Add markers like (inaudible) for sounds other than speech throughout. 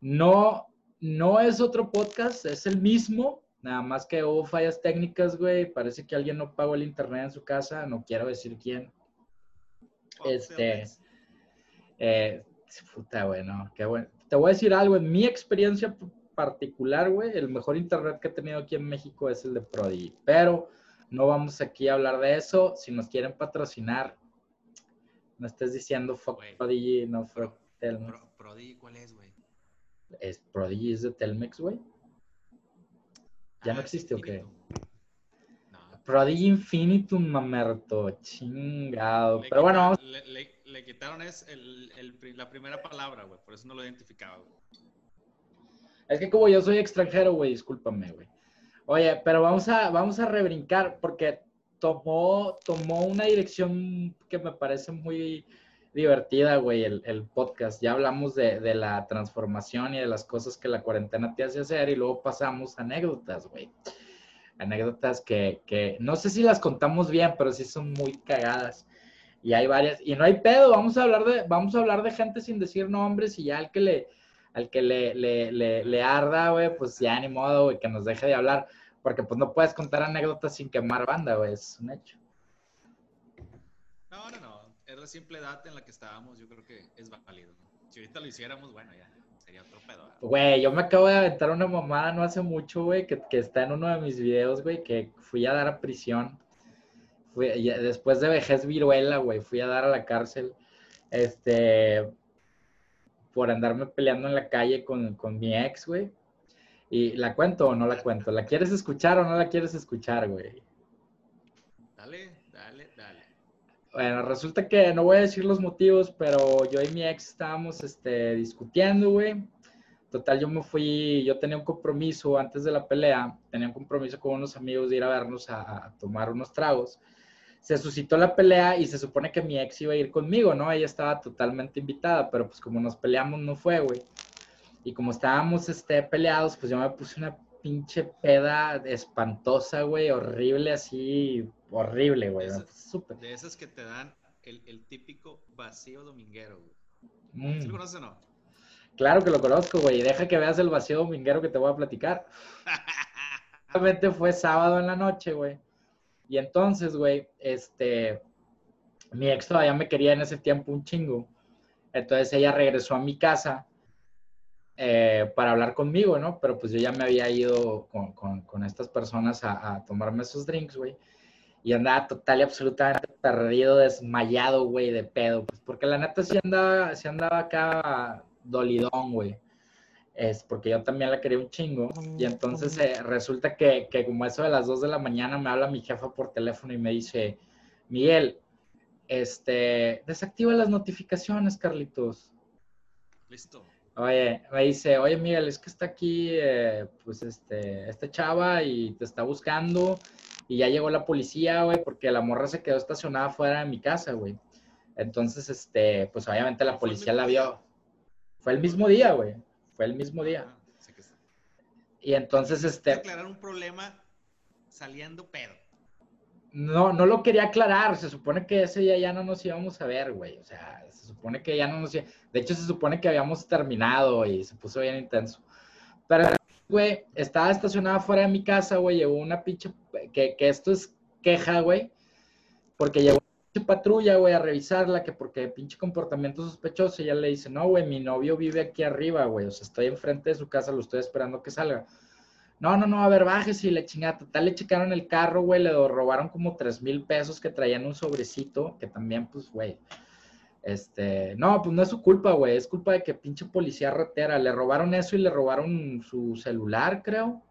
No, no es otro podcast, es el mismo, nada más que hubo fallas técnicas, güey. Parece que alguien no pagó el internet en su casa, no quiero decir quién. Este, eh, puta, güey, no, qué bueno. Te voy a decir algo, en mi experiencia particular, güey, el mejor internet que he tenido aquí en México es el de Prodigy, pero no vamos aquí a hablar de eso. Si nos quieren patrocinar, no estés diciendo fuck. Prodigy, no fuck Telmex. Pro- Prodigy, ¿cuál es, güey? ¿Es Prodigy es de Telmex, güey? ¿Ya no existe o qué? Infinitum. No. Prodigy Infinitum, mamerto, chingado. Le Pero bueno, vamos. Le, le- le quitaron es el, el la primera palabra, güey. Por eso no lo identificaba, güey. Es que como yo soy extranjero, güey, discúlpame, güey. Oye, pero vamos a, vamos a rebrincar porque tomó, tomó una dirección que me parece muy divertida, güey, el, el podcast. Ya hablamos de, de la transformación y de las cosas que la cuarentena te hace hacer y luego pasamos anécdotas, güey. Anécdotas que, que no sé si las contamos bien, pero sí son muy cagadas. Y hay varias, y no hay pedo, vamos a hablar de, vamos a hablar de gente sin decir nombres y ya al que le, al que le, le, le, le arda, güey, pues ya ni modo, güey, que nos deje de hablar, porque pues no puedes contar anécdotas sin quemar banda, güey, es un hecho. No, no, no. La simple edad en la que estábamos. Yo creo que es válido. ¿no? Si ahorita lo hiciéramos, bueno, ya sería otro pedo. Güey, yo me acabo de aventar una mamada no hace mucho, güey, que, que está en uno de mis videos, güey, que fui a dar a prisión. Fui, después de vejez viruela, güey, fui a dar a la cárcel, este, por andarme peleando en la calle con, con mi ex, güey. Y la cuento o no la cuento. ¿La quieres escuchar o no la quieres escuchar, güey? Dale. Bueno, resulta que no voy a decir los motivos, pero yo y mi ex estábamos este, discutiendo, güey. Total, yo me fui, yo tenía un compromiso antes de la pelea, tenía un compromiso con unos amigos de ir a vernos a, a tomar unos tragos. Se suscitó la pelea y se supone que mi ex iba a ir conmigo, ¿no? Ella estaba totalmente invitada, pero pues como nos peleamos no fue, güey. Y como estábamos este, peleados, pues yo me puse una pinche peda espantosa, güey, horrible, así, horrible, güey. Esa- Súper. De esas que te dan el, el típico vacío dominguero, güey. Mm. ¿Sí lo conoces o no? Claro que lo conozco, güey. Deja que veas el vacío dominguero que te voy a platicar. (laughs) Obviamente fue sábado en la noche, güey. Y entonces, güey, este, mi ex todavía me quería en ese tiempo un chingo. Entonces ella regresó a mi casa eh, para hablar conmigo, ¿no? Pero pues yo ya me había ido con, con- con estas personas a, a tomarme esos drinks, güey. Y andaba total y absolutamente perdido, desmayado, güey, de pedo. Pues porque la neta sí andaba, sí andaba acá dolidón, güey. Es porque yo también la quería un chingo. Y entonces eh, resulta que, que como eso de las 2 de la mañana me habla mi jefa por teléfono y me dice, Miguel, este, desactiva las notificaciones, Carlitos. Listo. Oye, me dice, oye Miguel, es que está aquí, eh, pues, este, esta chava y te está buscando y ya llegó la policía, güey, porque la morra se quedó estacionada fuera de mi casa, güey. Entonces, este, pues obviamente la ¿Fue el policía la vio. Fue el mismo día, güey. Fue el mismo día. Ah. Y entonces, este, aclarar un problema saliendo pedo. No, no lo quería aclarar. Se supone que ese día ya no nos íbamos a ver, güey. O sea, se supone que ya no nos... De hecho, se supone que habíamos terminado y se puso bien intenso. Pero, güey, estaba estacionada fuera de mi casa, güey. Llegó una pinche... Que, que esto es queja, güey. Porque llegó una pinche patrulla, güey, a revisarla. Que porque pinche comportamiento sospechoso. Y ella le dice, no, güey, mi novio vive aquí arriba, güey. O sea, estoy enfrente de su casa, lo estoy esperando que salga. No, no, no, a ver, bájese y le chingada. Total, le checaron el carro, güey, le robaron como tres mil pesos que traían un sobrecito, que también, pues, güey. Este, no, pues no es su culpa, güey, es culpa de que pinche policía ratera. Le robaron eso y le robaron su celular, creo.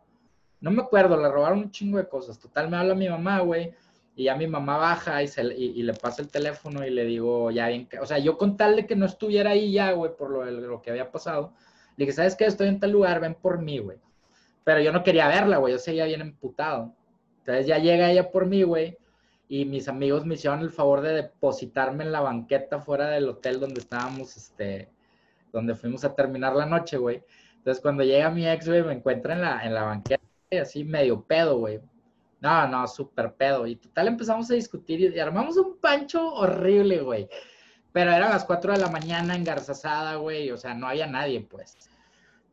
No me acuerdo, le robaron un chingo de cosas. Total, me habla mi mamá, güey, Y ya mi mamá baja y, se, le pasa el teléfono y le digo, ya bien, o sea, yo con tal de que no estuviera ahí ya, güey, por lo, lo que había pasado, le dije, ¿sabes qué? Estoy en tal lugar, ven por mí, güey. Pero yo no quería verla, güey, yo seguía bien emputado. Entonces ya llega ella por mí, güey, y mis amigos me hicieron el favor de depositarme en la banqueta fuera del hotel donde estábamos, este, donde fuimos a terminar la noche, güey. Entonces cuando llega mi ex, güey, me encuentra en la, en la banqueta, así medio pedo, güey. No, no, súper pedo. Y total empezamos a discutir y, armamos un pancho horrible, güey. Pero eran las 4 de la mañana engarzazada, güey. O sea, no había nadie, pues.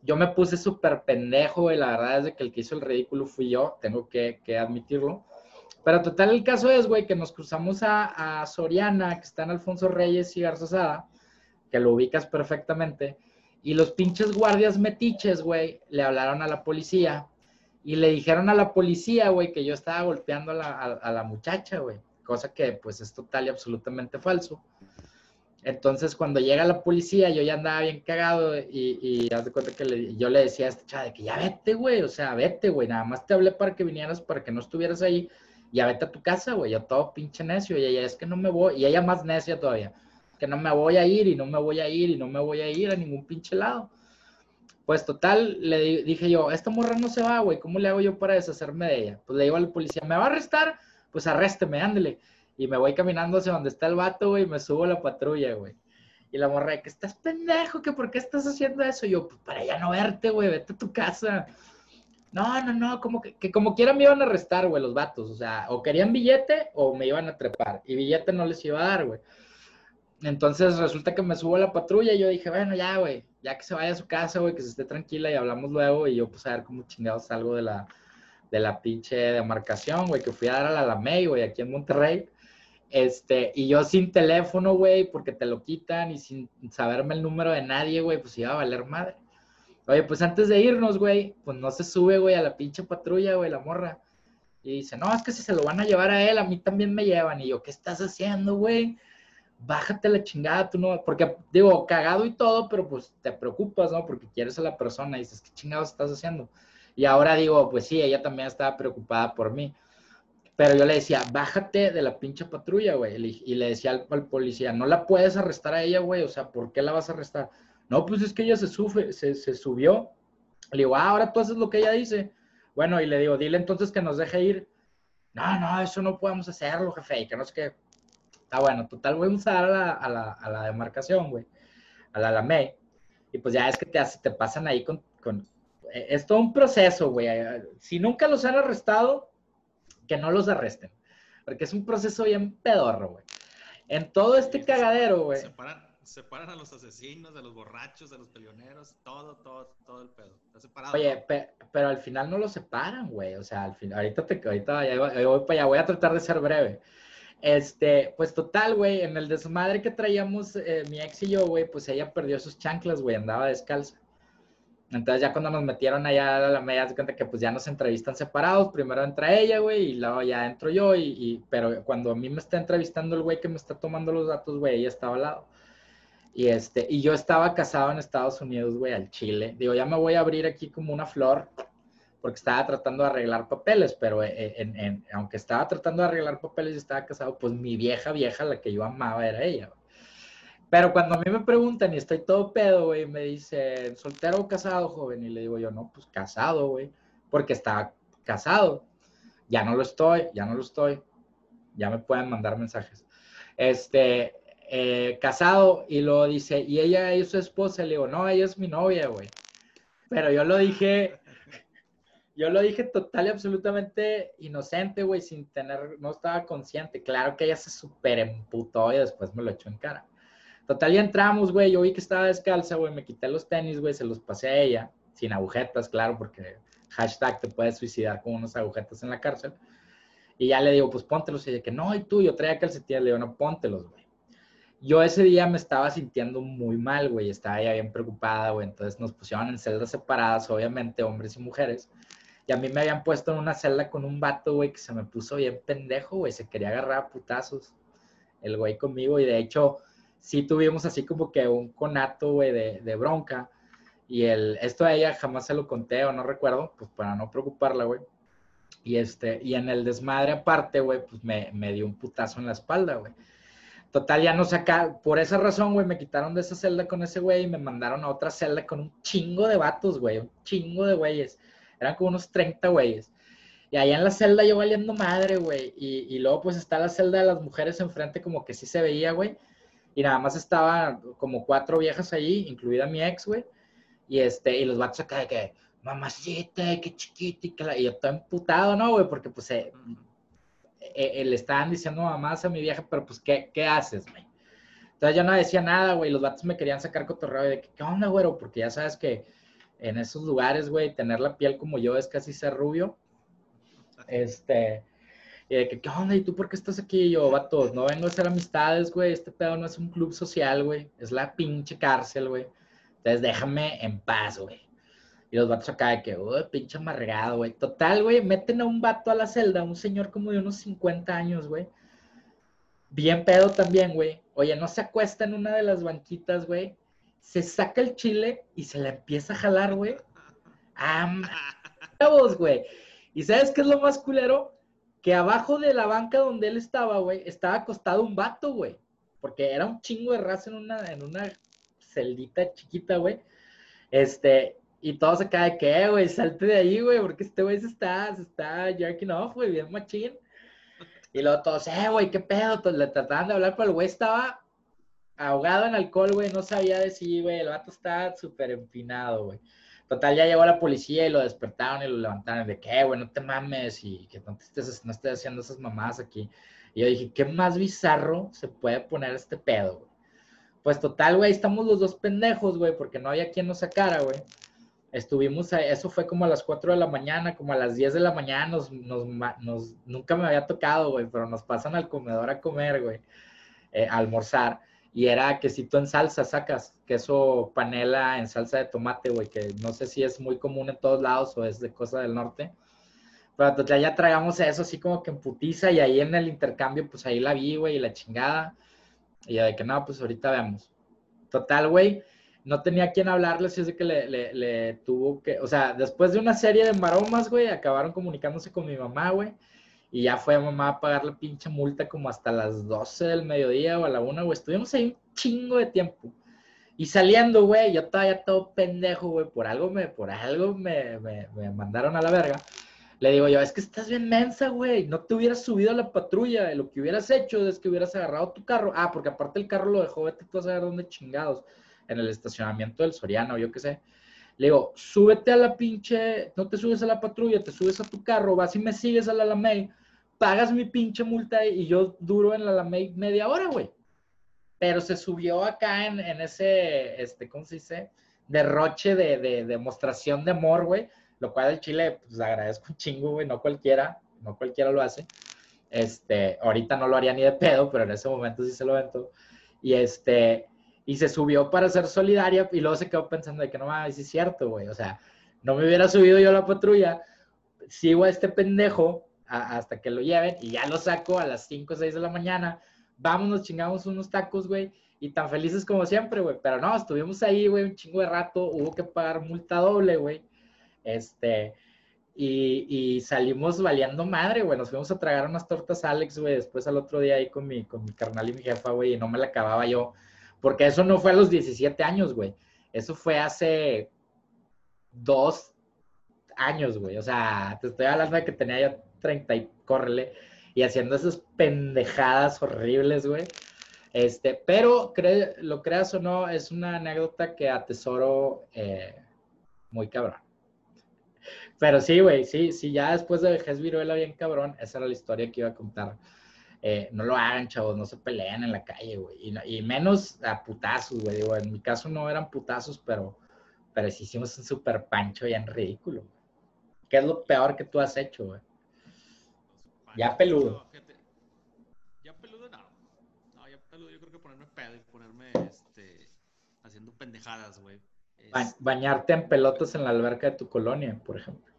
Yo me puse súper pendejo, güey. La verdad es que el que hizo el ridículo fui yo. Tengo que, admitirlo. Pero total el caso es, güey, que nos cruzamos a, Soriana, que está en Alfonso Reyes y Garzazada, que lo ubicas perfectamente. Y los pinches guardias metiches, güey, le hablaron a la policía y le dijeron a la policía, güey, que yo estaba golpeando a la, a, la muchacha, güey. Cosa que pues es total y absolutamente falso. Entonces, cuando llega la policía, yo ya andaba bien cagado y, y haz de cuenta que yo le decía a esta chava de que ya vete, güey, o sea, vete, güey, nada más te hablé para que vinieras, para que no estuvieras ahí, ya vete a tu casa, güey, yo todo pinche necio, y ella es que no me voy, y ella más necia todavía, que no me voy a ir y no me voy a ir y no me voy a ir a ningún pinche lado. Pues total, le dije yo, esta morra no se va, güey, ¿cómo le hago yo para deshacerme de ella? Pues le digo a la policía, ¿me va a arrestar? Pues arrésteme, ándele. Y me voy caminando hacia donde está el vato, güey, y me subo a la patrulla, güey. Y la morra, que estás pendejo, que por qué estás haciendo eso? Y yo, pues para ya no verte, güey, vete a tu casa. No, no, no, como que, que como quiera me iban a arrestar, güey, los vatos. O sea, o querían billete o me iban a trepar. Y billete no les iba a dar, güey. Entonces resulta que me subo a la patrulla y yo dije, bueno, ya, güey, ya que se vaya a su casa, güey, que se esté tranquila y hablamos luego. Y yo, pues, a ver cómo chingados salgo de la, de la pinche demarcación, güey, que fui a dar a la Lamey, güey, aquí en Monterrey. Este, y yo sin teléfono, güey, porque te lo quitan y sin saberme el número de nadie, güey, pues iba a valer madre. Oye, pues antes de irnos, güey, pues no se sube, güey, a la pinche patrulla, güey, la morra. Y dice, no, es que si se lo van a llevar a él, a mí también me llevan. Y yo, ¿qué estás haciendo, güey? bájate la chingada, tú no, porque digo, cagado y todo, pero pues te preocupas, ¿no? Porque quieres a la persona y dices, ¿qué chingados estás haciendo? Y ahora digo, pues sí, ella también estaba preocupada por mí. Pero yo le decía, bájate de la pinche patrulla, güey. Y le decía al, policía, no la puedes arrestar a ella, güey. O sea, ¿por qué la vas a arrestar? No, pues es que ella se, sube, se, se subió. Le digo, ah, ahora tú haces lo que ella dice. Bueno, y le digo, dile entonces que nos deje ir. No, no, eso no podemos hacerlo, jefe. Y que no sé qué. Está bueno, total, voy a usar a la, a la, a la demarcación, güey, a la. Y pues ya es que te, te pasan ahí con, con... Eh, es todo un proceso, güey. Si nunca los han arrestado, que no los arresten. Porque es un proceso bien pedorro, güey. En todo este cagadero, güey. Separan, separan, a los asesinos, a los borrachos, a los peleoneros, todo, todo, todo el pedo. Está separado. Oye, pero al final no los separan, güey. O sea, al final, ahorita, te, ahorita ya voy para allá. Voy a tratar de ser breve. Este, pues total, güey, en el desmadre que traíamos eh, mi ex y yo, güey, pues ella perdió sus chanclas, güey, andaba descalza. Entonces ya cuando nos metieron allá a la media, cuenta que pues ya nos entrevistan separados, primero entra ella, güey, y luego ya entro yo, y, pero cuando a mí me está entrevistando el güey que me está tomando los datos, güey, ella estaba al lado. Y este, y yo estaba casado en Estados Unidos, güey, al Chile. Digo, ya me voy a abrir aquí como una flor, porque estaba tratando de arreglar papeles, pero eh, aunque estaba tratando de arreglar papeles y estaba casado, pues mi vieja vieja, la que yo amaba, era ella. Pero cuando a mí me preguntan y estoy todo pedo, güey, me dicen, ¿soltero o casado, joven? Y le digo yo, no, pues casado, güey, porque estaba casado. Ya no lo estoy, ya no lo estoy. Ya me pueden mandar mensajes. Este, eh, casado, y lo dice, ¿y ella es su esposa? Le digo, no, ella es mi novia, güey. Pero yo lo dije yo lo dije total y absolutamente inocente, güey, sin tener, no estaba consciente. Claro que ella se súper emputó y después me lo echó en cara. Total, ya entramos, güey, yo vi que estaba descalza, güey, me quité los tenis, güey, se los pasé a ella, sin agujetas, claro, porque hashtag te puedes suicidar con unas agujetas en la cárcel. Y ya le digo, pues póntelos. Y ella que no, y tú, yo traía calcetines, le digo, no, póntelos, güey. Yo ese día me estaba sintiendo muy mal, güey, estaba ya bien preocupada, güey, entonces nos pusieron en celdas separadas, obviamente, hombres y mujeres. Y a mí me habían puesto en una celda con un vato, güey, que se me puso bien pendejo, güey. Se quería agarrar a putazos el güey conmigo. Y de hecho, sí tuvimos así como que un conato, güey, de, de, bronca. Y el, esto a ella jamás se lo conté o no recuerdo, pues para no preocuparla, güey. Y este, y en el desmadre aparte, güey, pues me, me dio un putazo en la espalda, güey. Total, ya no saca, por esa razón, güey, me quitaron de esa celda con ese güey y me mandaron a otra celda con un chingo de vatos, güey, un chingo de güeyes. Eran como unos 30 güeyes. Y allá en la celda yo valiendo madre, güey. Y, y luego pues está la celda de las mujeres enfrente como que sí se veía, güey. Y nada más estaban como cuatro viejas allí, incluida mi ex, güey. Y este, y los vatos acá de que, mamacita, qué chiquita, y, yo todo emputado, ¿no, güey? Porque pues eh, eh, eh, le estaban diciendo mamás a mi vieja, pero pues, ¿qué, qué haces, güey? Entonces yo no decía nada, güey. Los vatos me querían sacar cotorreo de que, ¿qué onda, güero? Porque ya sabes que en esos lugares, güey, tener la piel como yo es casi ser rubio. Este, y de que, ¿qué onda? ¿Y tú por qué estás aquí? Yo, vato, no vengo a hacer amistades, güey. Este pedo no es un club social, güey. Es la pinche cárcel, güey. Entonces déjame en paz, güey. Y los vatos acá de que, uy, pinche amargado, güey. Total, güey, meten a un vato a la celda, un señor como de unos 50 años, güey. Bien pedo también, güey. Oye, no se acuesta en una de las banquitas, güey. Se saca el chile y se la empieza a jalar, güey. Ah, güey. ¿Y sabes qué es lo más culero? Que abajo de la banca donde él estaba, güey, estaba acostado un vato, güey. Porque era un chingo de raza en una, en una celdita chiquita, güey. Este, y todo se cae, ¿qué, güey? Salte de ahí, güey, porque este güey se está, se está jerking off, güey, bien machín. Y luego todos, eh, güey, qué pedo. le trataban de hablar, pero el güey estaba ahogado en alcohol, güey, no sabía decir, güey, el vato estaba súper empinado, güey. Total, ya llegó la policía y lo despertaron y lo levantaron. De qué, güey, no te mames y que no, estés, no estés haciendo esas mamadas aquí. Y yo dije, ¿qué más bizarro se puede poner este pedo, güey? Pues total, güey, estamos los dos pendejos, güey, porque no había quien nos sacara, güey. Estuvimos, eso fue como a las 4 de la mañana, como a las 10 de la mañana, nos, nos, nunca me había tocado, güey, pero nos pasan al comedor a comer, güey, eh, a almorzar. Y era quesito en salsa, sacas, queso panela en salsa de tomate, güey, que no sé si es muy común en todos lados o es de cosa del norte. Pero total, ya tragamos eso así como que en putiza y ahí en el intercambio, pues ahí la vi, güey, y la chingada. Y ya de que no, pues ahorita vemos. Total, güey, no tenía quien hablarle, así es de que le, le, tuvo que, o sea, después de una serie de maromas, güey, acabaron comunicándose con mi mamá, güey. Y ya fue a mamá a pagar la pinche multa como hasta las 12 del mediodía o a la 1, güey. Estuvimos ahí un chingo de tiempo. Y saliendo, güey, yo todavía todo pendejo, güey, por algo me, por algo me, me, me mandaron a la verga. Le digo yo, es que estás bien mensa, güey. No te hubieras subido a la patrulla. Lo que hubieras hecho es que hubieras agarrado tu carro. Ah, porque aparte el carro lo dejó, vete tú a saber dónde chingados. En el estacionamiento del Soriano, yo qué sé. Le digo, súbete a la pinche, no te subes a la patrulla, te subes a tu carro, vas y me sigues a la Alamey, pagas mi pinche multa y yo duro en la Alamey media hora, güey. Pero se subió acá en, en, ese, este, ¿cómo se dice? Derroche de, de demostración de amor, güey lo cual el Chile, pues agradezco un chingo, güey, no cualquiera, no cualquiera lo hace. Este, ahorita no lo haría ni de pedo, pero en ese momento sí se lo aventó. Y este, y se subió para ser solidaria y luego se quedó pensando de que no mames, sí es cierto, güey, o sea, no me hubiera subido yo a la patrulla, sigo a este pendejo hasta que lo lleven y ya lo saco a las 5 o 6 de la mañana, vámonos, chingamos unos tacos, güey, y tan felices como siempre, güey, pero no, estuvimos ahí, güey, un chingo de rato, hubo que pagar multa doble, güey, este, y, salimos valiendo madre, güey. Nos fuimos a tragar unas tortas Alex, güey. Después al otro día ahí con mi, con mi carnal y mi jefa, güey, y no me la acababa yo. Porque eso no fue a los 17 años, güey. Eso fue hace dos años, güey. O sea, te estoy hablando de que tenía yo 30 y córrele. Y haciendo esas pendejadas horribles, güey. Este, pero lo creas o no, es una anécdota que atesoro eh, muy cabrón. Pero sí, güey, sí, sí, ya después de vejez viruela bien cabrón, esa era la historia que iba a contar. Eh, no lo hagan, chavos, no se peleen en la calle, güey. Y, menos a putazos, güey. Digo, en mi caso no eran putazos, pero, pero sí hicimos un super pancho en ridículo. ¿Qué es lo peor que tú has hecho, güey? Ya peludo. Ya peludo no. No, ya peludo yo creo que ponerme pedo y ponerme este, haciendo pendejadas, güey bañarte en pelotas en la alberca de tu colonia, por ejemplo.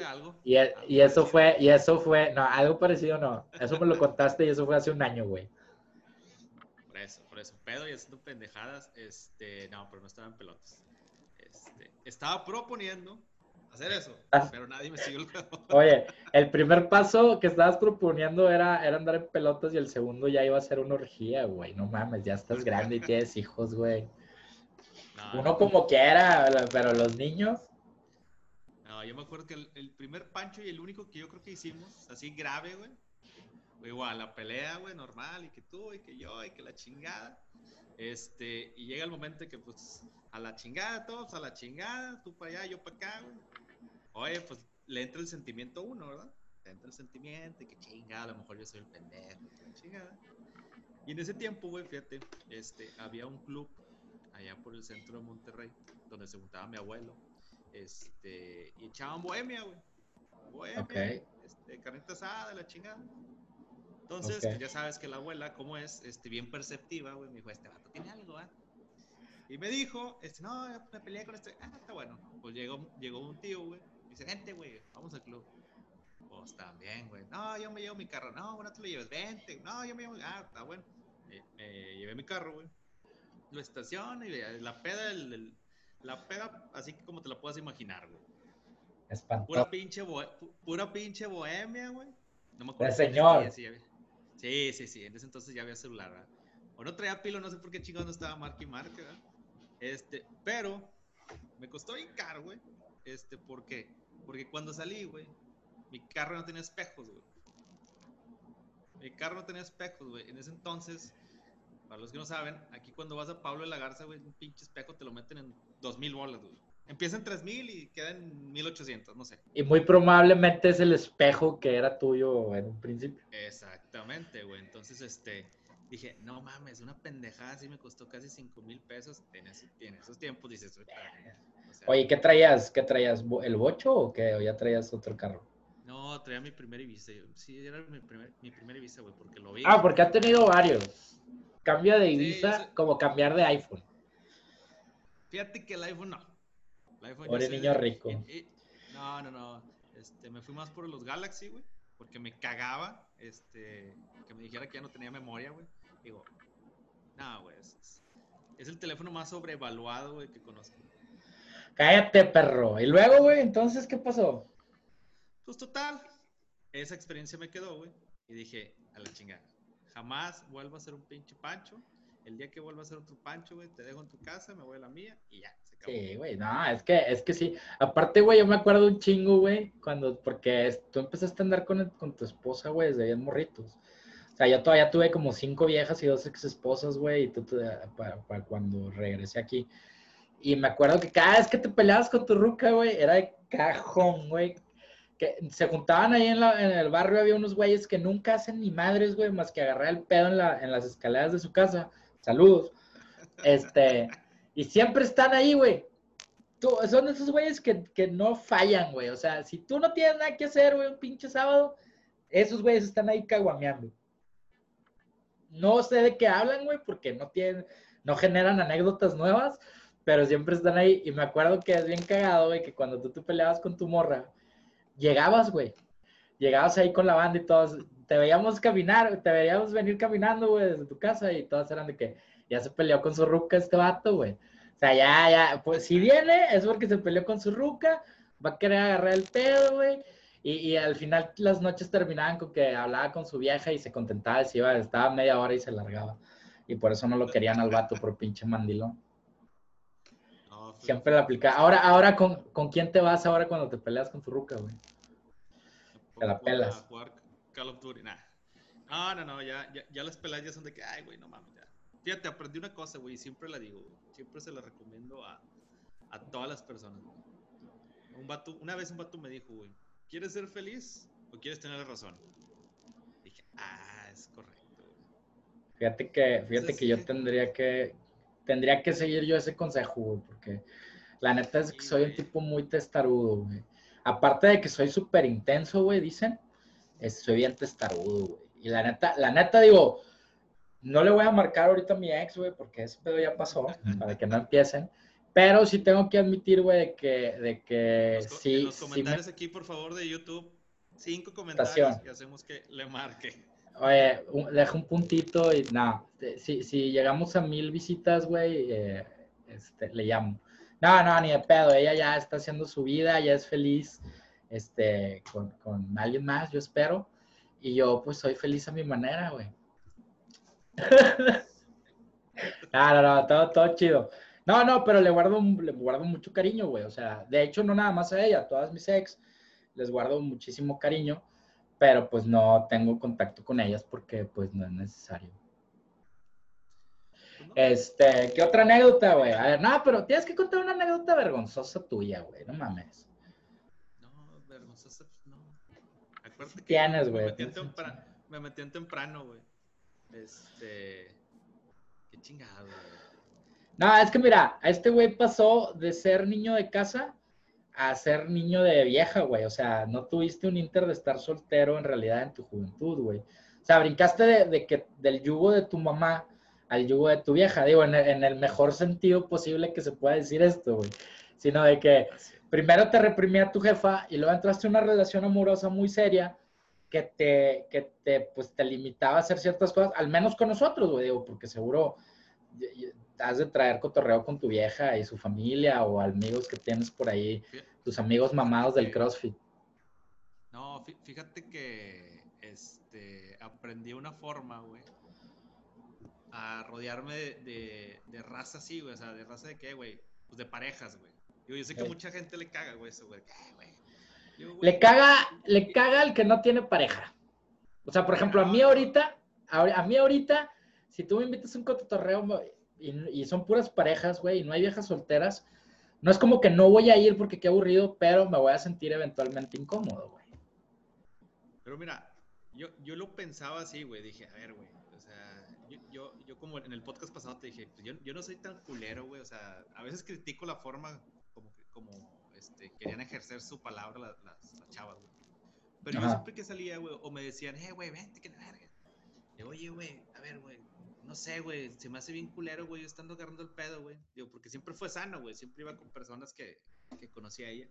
Eh, algo. Y, y eso fue, y eso fue, no, algo parecido no. Eso me lo (laughs) contaste y eso fue hace un año, güey. Por eso, por eso. Pedo y haciendo pendejadas, este, no, pero no estaba en pelotas. Este, estaba proponiendo hacer eso, Ah. pero nadie me siguió el juego. (laughs) Oye, el primer paso que estabas proponiendo era, era andar en pelotas y el segundo ya iba a ser una orgía, güey. No mames, ya estás grande y tienes hijos, güey. (laughs) No, Uno no, como quiera, pero los niños. Yo me acuerdo que el, primer pancho y el único que yo creo que hicimos, así grave, güey. Igual, la pelea, güey, normal, y que tú, y que yo, y que la chingada. Este, y llega el momento que, pues, a la chingada todos, a la chingada, tú para allá, yo para acá, güey. Oye, pues, le entra el sentimiento uno, ¿verdad? Le entra el sentimiento, y que chingada, a lo mejor yo soy el pendejo, y chingada. Y en ese tiempo, güey, fíjate, este, había un club allá por el centro de Monterrey, donde se juntaba mi abuelo, este, y echaban bohemia, güey. Bohemia, Ok. este, carnita asada, la chingada. Entonces, pues, ya sabes que la abuela, como es, este, bien perceptiva, güey, me dijo, este vato tiene algo, ¿ah? Y me dijo, este, no, me peleé con este, ah, está bueno. Pues llegó, llegó un tío, güey, dice, vente, güey, vamos al club. Pues también, güey, no, yo me llevo mi carro, no, bueno, tú lo lleves, vente, no, yo me llevo, ah, está bueno. Me, me llevé mi carro, güey, lo estaciono y la peda, el- el- la peda, así como te la puedas imaginar, güey. Pura Espantoso. pinche, bohe- pu- pura pinche bohemia, güey. No me acuerdo. señor. Sí, sí, sí, en ese entonces ya había celular, ¿verdad? O no traía pilo, no sé por qué chingados no estaba marca y marca, ¿verdad? Este, pero me costó bien caro, güey. Este, ¿por qué? Porque cuando salí, güey, mi carro no tenía espejos, güey. Mi carro no tenía espejos, güey. En ese entonces, para los que no saben, aquí cuando vas a Pablo de la Garza, güey, un pinche espejo te lo meten en 2000 bolas, güey. Empieza en 3000 y queda en 1800, no sé. Y muy probablemente es el espejo que era tuyo en un principio. Exactamente, güey. Entonces, este, dije, no mames, una pendejada así me costó casi 5 mil pesos. En, ese- en esos tiempos dices, "Oye, o sea, Oye, ¿qué traías? ¿Qué traías? ¿Bo- ¿El bocho o qué? ¿O ya traías otro carro? No, traía mi primer Ibiza. Sí, era mi primer, mi primer Ibiza, güey, porque lo vi. Ah, porque ha tenido varios. Cambia de Sí, Ibiza como cambiar de iPhone. Fíjate que el iPhone no. El iPhone Pobre yo sé- niño rico. y- no, no, no. Este, me fui más por los Galaxy, güey. Porque me cagaba, este, que me dijera que ya no tenía memoria, güey. Digo, no, güey, es, es- es el teléfono más sobrevaluado, güey, que conozco. Cállate, perro. Y luego, güey, entonces, ¿qué pasó? Pues total, esa experiencia me quedó, güey. Y dije, a la chingada, jamás vuelvo a ser un pinche pancho. El día que vuelva a ser otro pancho, güey, te dejo en tu casa, me voy a la mía y ya, se acabó. Sí, güey, no, es que, es que sí. Aparte, güey, yo me acuerdo un chingo, güey, cuando, porque tú empezaste a andar con, con tu esposa, güey, desde bien morritos. O sea, yo todavía tuve como cinco viejas y dos ex esposas, güey, y tú, tú, para, cuando regresé aquí. Y me acuerdo que cada vez que te peleabas con tu ruca, güey, era de cajón, güey. Que se juntaban ahí en, la, en el barrio, había unos güeyes que nunca hacen ni madres, güey, más que agarrar el pedo en las escaleras de su casa. Saludos. Este, y siempre están ahí, güey. Tú- son esos güeyes que, que no fallan, güey. O sea, si tú no tienes nada que hacer, güey, un pinche sábado, esos güeyes están ahí caguameando. No sé de qué hablan, güey, porque no tienen, no generan anécdotas nuevas, pero siempre están ahí. Y me acuerdo que es bien cagado, güey, que cuando tú te peleabas con tu morra, llegabas, güey. Llegabas ahí con la banda y todos, te veíamos caminar, te veíamos venir caminando, güey, desde tu casa y todas eran de que ya se peleó con su ruca este vato, güey. O sea, ya, ya, pues si viene es porque se peleó con su ruca, va a querer agarrar el pedo, güey. Y, y al final las noches terminaban con que hablaba con su vieja y se contentaba, se iba, estaba media hora y se largaba. Y por eso no lo querían al vato, por pinche mandilón. No, fue- Siempre la aplicaba. Ahora, ahora ¿con, ¿con quién te vas ahora cuando te peleas con tu ruca, güey? Te la pongo a pelas. jugar Call of Duty, nah. No, no, no, ya, ya, ya las peladas ya son de que, ay, güey, no mames, ya. Fíjate, aprendí una cosa, güey, y siempre la digo, güey. Siempre se la recomiendo a, a todas las personas, güey. Un vato, una vez un vato me dijo, güey, ¿quieres ser feliz o quieres tener la razón? Dije, ah, es correcto, güey. Fíjate que, fíjate Sí, que yo tendría que, tendría que seguir yo ese consejo, güey, porque la neta es que soy un tipo muy testarudo, güey. Aparte de que soy súper intenso, güey, dicen, es- soy bien testarudo, güey. Y la neta, la neta digo, no le voy a marcar ahorita a mi ex, güey, porque ese pedo ya pasó, para que no empiecen. Pero sí tengo que admitir, güey, de que, de que Los co- en sí, los sí me comentarios aquí, por favor, de YouTube, cinco comentarios Estación. y hacemos que le marque. Oye, un- deja un puntito y nada. Si, si llegamos a mil visitas, güey, eh, este, le llamo. No, no, ni de pedo. Ella ya está haciendo su vida, ya es feliz este, con, con alguien más, yo espero. Y yo, pues, soy feliz a mi manera, güey. (laughs) no, no, no, todo, todo chido. No, no, pero le guardo, le guardo mucho cariño, güey. O sea, de hecho, no nada más a ella, a todas mis ex les guardo muchísimo cariño, pero pues no tengo contacto con ellas porque pues no es necesario. Este, ¿qué otra anécdota, güey? A ver, no, pero tienes que contar una anécdota vergonzosa tuya, güey, no mames. No, vergonzosa, no. Acuérdate que tienes, güey. Me metí en temprano, güey. Este, qué chingado, güey. No, es que mira, a este güey pasó de ser niño de casa a ser niño de vieja, güey. O sea, no tuviste un inter de estar soltero en realidad en tu juventud, güey. O sea, brincaste de, que del yugo de tu mamá al yugo de tu vieja. Digo, en el, mejor sentido posible que se pueda decir esto, güey. Sino de que primero te reprimía tu jefa y luego entraste en una relación amorosa muy seria que te, que te, pues, te limitaba a hacer ciertas cosas, al menos con nosotros, güey, digo, porque seguro has de traer cotorreo con tu vieja y su familia o amigos que tienes por ahí, tus amigos mamados del CrossFit. No, fíjate que este, aprendí una forma, güey, a rodearme de, de, raza así, güey, o sea, de raza de qué, güey, pues de parejas, güey. Yo, sé que mucha gente le caga, güey, eso, güey. Le caga, le caga el que no tiene pareja. O sea, por ejemplo, a mí ahorita, a, mí ahorita, si tú me invitas a un cotorreo, y, son puras parejas, güey, y no hay viejas solteras, no es como que no voy a ir porque qué aburrido, pero me voy a sentir eventualmente incómodo, güey. Pero mira, yo, yo lo pensaba así, güey, dije, a ver, güey, o sea, yo, yo, yo, como en el podcast pasado te dije, pues yo, yo no soy tan culero, güey, o sea, a veces critico la forma como, como este, querían ejercer su palabra las, las, chavas, güey. Pero yo siempre que salía, güey, o me decían, eh, güey, vente, que la verga. Y, oye, güey, a ver, güey, no sé, güey, se me hace bien culero, güey, estando agarrando el pedo, güey. Digo, porque siempre fue sano, güey, siempre iba con personas que, que conocía a ella.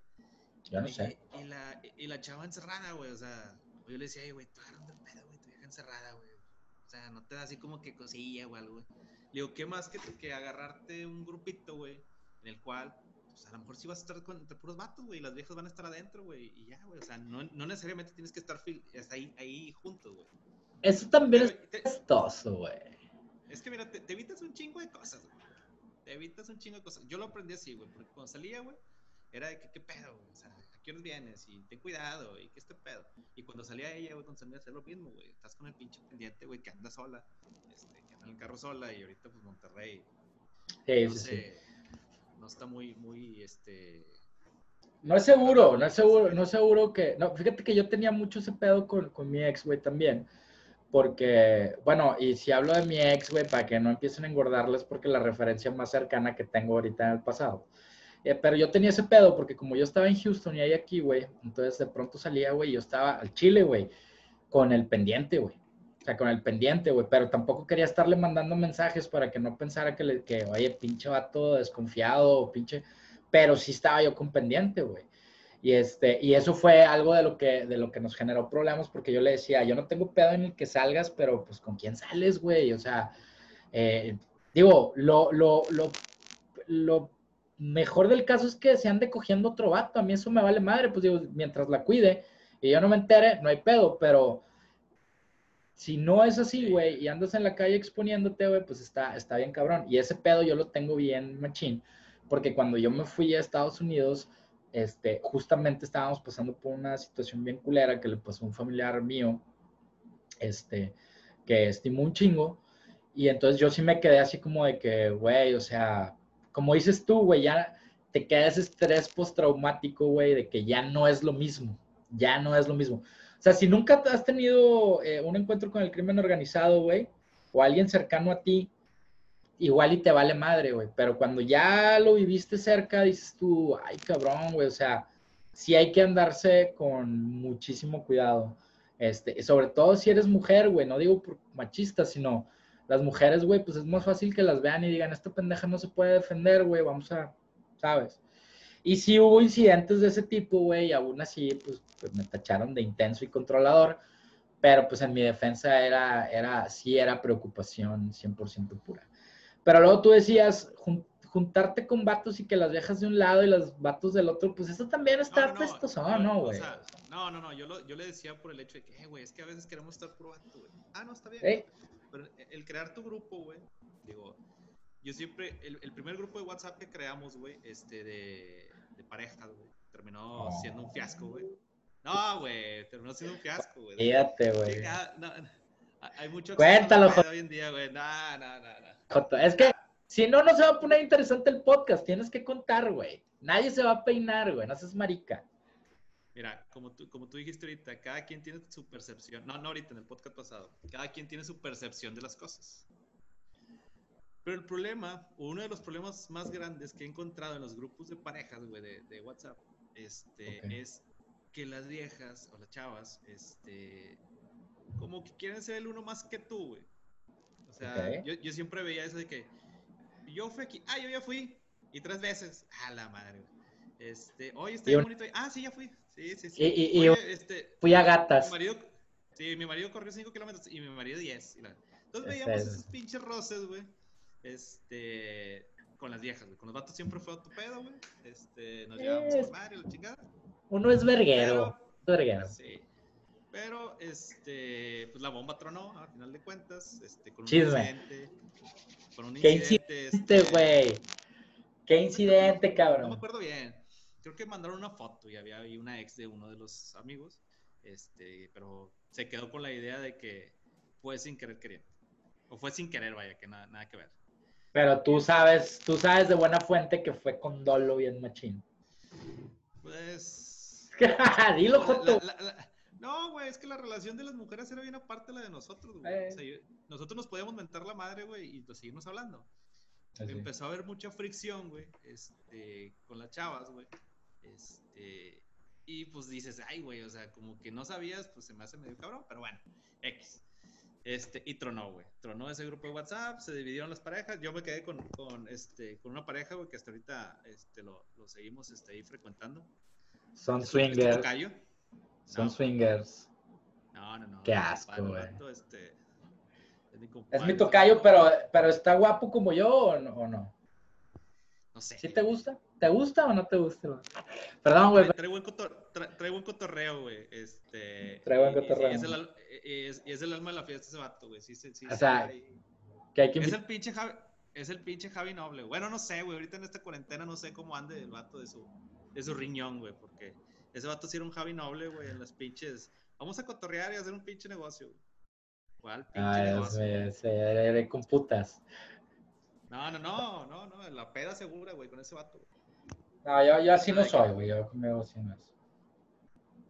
Ya no sé. Y, la, y la chava encerrada, güey, o sea, yo le decía, güey, tú agarrando el pedo, güey, tu vieja encerrada, güey. O sea, no te da así como que cosilla o algo, güey. Digo, ¿qué más que, que agarrarte un grupito, güey, en el cual, pues a lo mejor sí vas a estar con, entre puros vatos, güey, y las viejas van a estar adentro, güey, y ya, güey, o sea, no, no necesariamente tienes que estar ahí, ahí juntos, güey. Eso también es testoso, güey. Es que mira, te, evitas un chingo de cosas, güey. Te evitas un chingo de cosas. Yo lo aprendí así, güey, porque cuando salía, güey, era de que, ¿qué pedo, güey? O sea, ¿a qué hora vienes? Y ten cuidado, y ¿qué este pedo? Y cuando salía ella, güey, cuando salía a hacer lo mismo, güey. Estás con el pinche pendiente, güey, que anda sola, este, que anda en el carro sola, y ahorita, pues, Monterrey. Sí, sí, sí. No está muy, muy, este... No es seguro, no es seguro, no es seguro que... No, fíjate que yo tenía mucho ese pedo con, con mi ex, güey, también porque, bueno, y si hablo de mi ex, güey, para que no empiecen a engordarles, porque la referencia más cercana que tengo ahorita en el pasado. Eh, pero yo tenía ese pedo, porque como yo estaba en Houston y ahí aquí, güey, entonces de pronto salía, güey, yo estaba al Chile, güey, con el pendiente, güey. O sea, con el pendiente, güey, pero tampoco quería estarle mandando mensajes para que no pensara que, le, que oye, pinche vato desconfiado, pinche, pero sí estaba yo con pendiente, güey. Y, este, y eso fue algo de lo, que, de lo que nos generó problemas porque yo le decía, yo no tengo pedo en el que salgas, pero pues con quién sales, güey. O sea, eh, digo, lo, lo, lo, lo, mejor del caso es que se ande cogiendo otro vato. A mí eso me vale madre, pues digo, mientras la cuide y yo no me entere, no hay pedo, pero si no es así, güey, y andas en la calle exponiéndote, güey, pues está, está bien cabrón. Y ese pedo yo lo tengo bien machín, porque cuando yo me fui a Estados Unidos, este, justamente estábamos pasando por una situación bien culera que le pasó a un familiar mío, este, que estimó un chingo, y entonces yo sí me quedé así como de que, güey, o sea, como dices tú, güey, ya te queda ese estrés postraumático, güey, de que ya no es lo mismo, ya no es lo mismo. O sea, si nunca has tenido eh, un encuentro con el crimen organizado, güey, o alguien cercano a ti, igual y te vale madre, güey. Pero cuando ya lo viviste cerca, dices tú, ay, cabrón, güey, o sea, sí hay que andarse con muchísimo cuidado. Este, sobre todo si eres mujer, güey, no digo por machista, sino las mujeres, güey, pues es más fácil que las vean y digan, esta pendeja no se puede defender, güey, vamos a, ¿sabes? Y sí hubo incidentes de ese tipo, güey, y aún así, pues, pues, me tacharon de intenso y controlador, pero pues en mi defensa era, era, sí era preocupación 100% pura. Pero luego tú decías, juntarte con vatos y que las viejas de un lado y los vatos del otro, pues eso también está no, ¿no, güey? no, no, no, yo, lo, yo le decía por el hecho de que, eh, güey, es que a veces queremos estar probando, güey. Ah, no, está bien. Pero el crear tu grupo, güey, digo, yo siempre, el, el, primer grupo de WhatsApp que creamos, güey, este, de, de parejas, güey, terminó siendo un fiasco, güey. No, güey, terminó siendo un fiasco, güey. Fíjate, güey. hay mucho Cuéntalo, hoy en día, güey. No, no, no, Es que si no, no se va a poner interesante el podcast. Tienes que contar, güey. Nadie se va a peinar, güey. No seas marica. Mira, como tú, como tú dijiste ahorita, cada quien tiene su percepción. No, no ahorita, en el podcast pasado. Cada quien tiene su percepción de las cosas. Pero el problema, uno de los problemas más grandes que he encontrado en los grupos de parejas, güey, de, de, WhatsApp, este, es que las viejas o las chavas, este, como que quieren ser el uno más que tú, güey. O sea, yo, yo, siempre veía eso de que yo fui aquí, ah, yo ya fui, y tres veces, a la madre, Este, oye, está bonito. Ah, sí, ya fui. Sí, sí, sí. Y, y, este, fui a gatas. Mi marido, sí, mi marido corrió 5 kilómetros y mi marido 10. Entonces veíamos esos pinches roces, güey. Este, con las viejas, güey. Con los vatos siempre fue otro pedo, güey. Este, nos llevamos a Mario, la chingada. Uno es verguero. Pero, verguero. Sí. Pero, este, pues la bomba tronó, al final de cuentas, este, con un Chisme. incidente. Con un ¿Qué incidente, este, güey? ¿Qué incidente, cabrón? No me acuerdo bien. Creo que mandaron una foto y había ahí una ex de uno de los amigos. Este, pero se quedó con la idea de que fue sin querer queriendo. O fue sin querer, vaya, que nada, nada que ver. Pero tú sabes, tú sabes de buena fuente que fue con dolo bien machín. Pues. (laughs) Dilo, Joto. no, güey, es que la relación de las mujeres era bien aparte de la de nosotros, güey. Eh. nosotros nos podíamos mentar la madre, güey, y pues, seguirnos hablando. Empezó a haber mucha fricción, güey, este, con las chavas, güey. Este, y pues dices, ay, güey, o sea, como que no sabías, pues se me hace medio cabrón, pero bueno, X. Este, y tronó, güey. Tronó ese grupo de WhatsApp, se dividieron las parejas. Yo me quedé con, con este, con una pareja, güey, que hasta ahorita este, lo, lo seguimos este, ahí frecuentando. Son este, swingers. Son swingers. No, no, no. Qué asco, güey. Este, es, mi tocayo, pero, pero ¿está guapo como yo o no? O no? No sé. ¿Sí te gusta? ¿Te gusta o no te gusta? Perdón, güey. Trae, buen, buen cotorreo, güey. Este, trae buen cotorreo. Y es, el, es, es, el, alma de la fiesta ese vato, güey. Sí, sí, sí, o sea, que hay que... Es el pinche Javi, es el pinche Javi Noble. Bueno, no sé, güey. Ahorita en esta cuarentena no sé cómo ande el vato de su, de su riñón, güey. Porque ese vato sí era un Javi Noble, güey, en las pinches... Vamos a cotorrear y hacer un pinche negocio, ¿Cuál pinche ah, negocio? de computas. No, no, no, no, no, la peda segura, güey, con ese vato. No, yo, yo así no soy, güey, yo me así no es.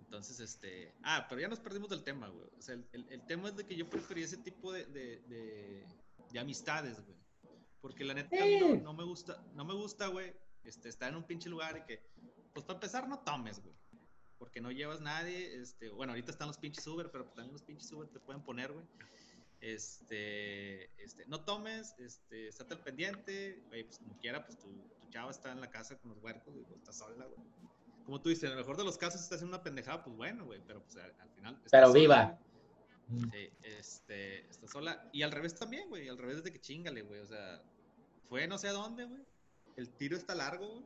Entonces, este. Ah, pero ya nos perdimos del tema, güey. O sea, el, el, tema es de que yo prefería ese tipo de, de, de, amistades, güey. Porque la neta no, no, me gusta, no me gusta, güey, este, estar en un pinche lugar y que, pues para empezar, no tomes, güey. Porque no llevas nadie, este, bueno, ahorita están los pinches Uber, pero también los pinches Uber te pueden poner, güey este, este, no tomes, este, estate al pendiente, güey, pues como quiera, pues tu, chava está en la casa con los huercos, güey, pues, está sola, güey. Como tú dices, en el mejor de los casos estás haciendo una pendejada, pues bueno, güey, pero pues al, final. Pero viva. sí, este, está sola. Y al revés también, güey, al revés de que chingale, güey, o sea, fue no sé a dónde, güey. El tiro está largo, güey.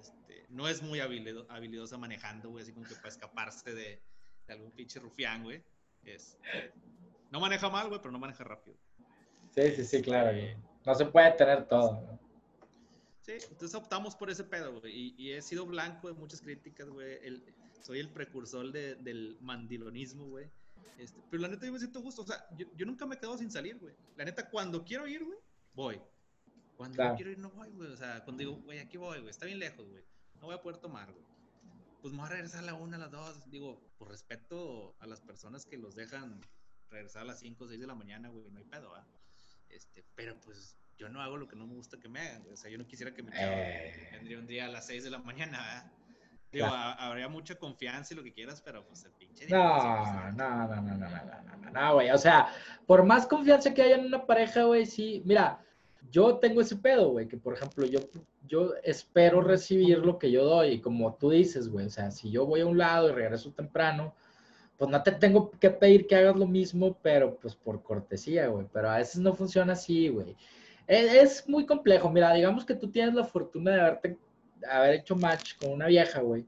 Este, no es muy habilidosa manejando, güey, así como que para escaparse de, de algún pinche rufián, güey. Este, no maneja mal, güey, pero no maneja rápido. Sí, sí, sí, claro. Güey. No se puede tener todo. Sí, entonces optamos por ese pedo, güey. Y, he sido blanco de muchas críticas, güey. soy el precursor del mandilonismo, güey. Este, pero la neta yo me siento gusto. O sea, yo, nunca me quedo sin salir, güey. La neta, cuando quiero ir, güey, voy. Cuando no quiero ir, no voy, güey. O sea, cuando digo, güey, aquí voy, güey. Está bien lejos, güey. No voy a poder tomar, güey. Pues me voy a regresar a la una, a las dos. Digo, por respeto a las personas que los dejan regresar a las 5 o 6 de la mañana, güey, no hay pedo, ¿ah? Este, pero pues yo no hago lo que no me gusta que me hagan, O sea, yo no quisiera que me eh... vendría un día a las 6 de la mañana, ¿ah? Digo, habría mucha confianza y lo que quieras, pero pues el pinche. No, no, no, no, no, no, no, no, güey. O sea, por más confianza que haya en una pareja, güey, sí. Mira, yo tengo ese pedo, güey, que por ejemplo, yo, yo espero recibir lo que yo doy. Y como tú dices, güey, o sea, si yo voy a un lado y regreso temprano, pues no te tengo que pedir que hagas lo mismo, pero pues por cortesía, güey. Pero a veces no funciona así, güey. Es, muy complejo. Mira, digamos que tú tienes la fortuna de haberte, haber hecho match con una vieja, güey,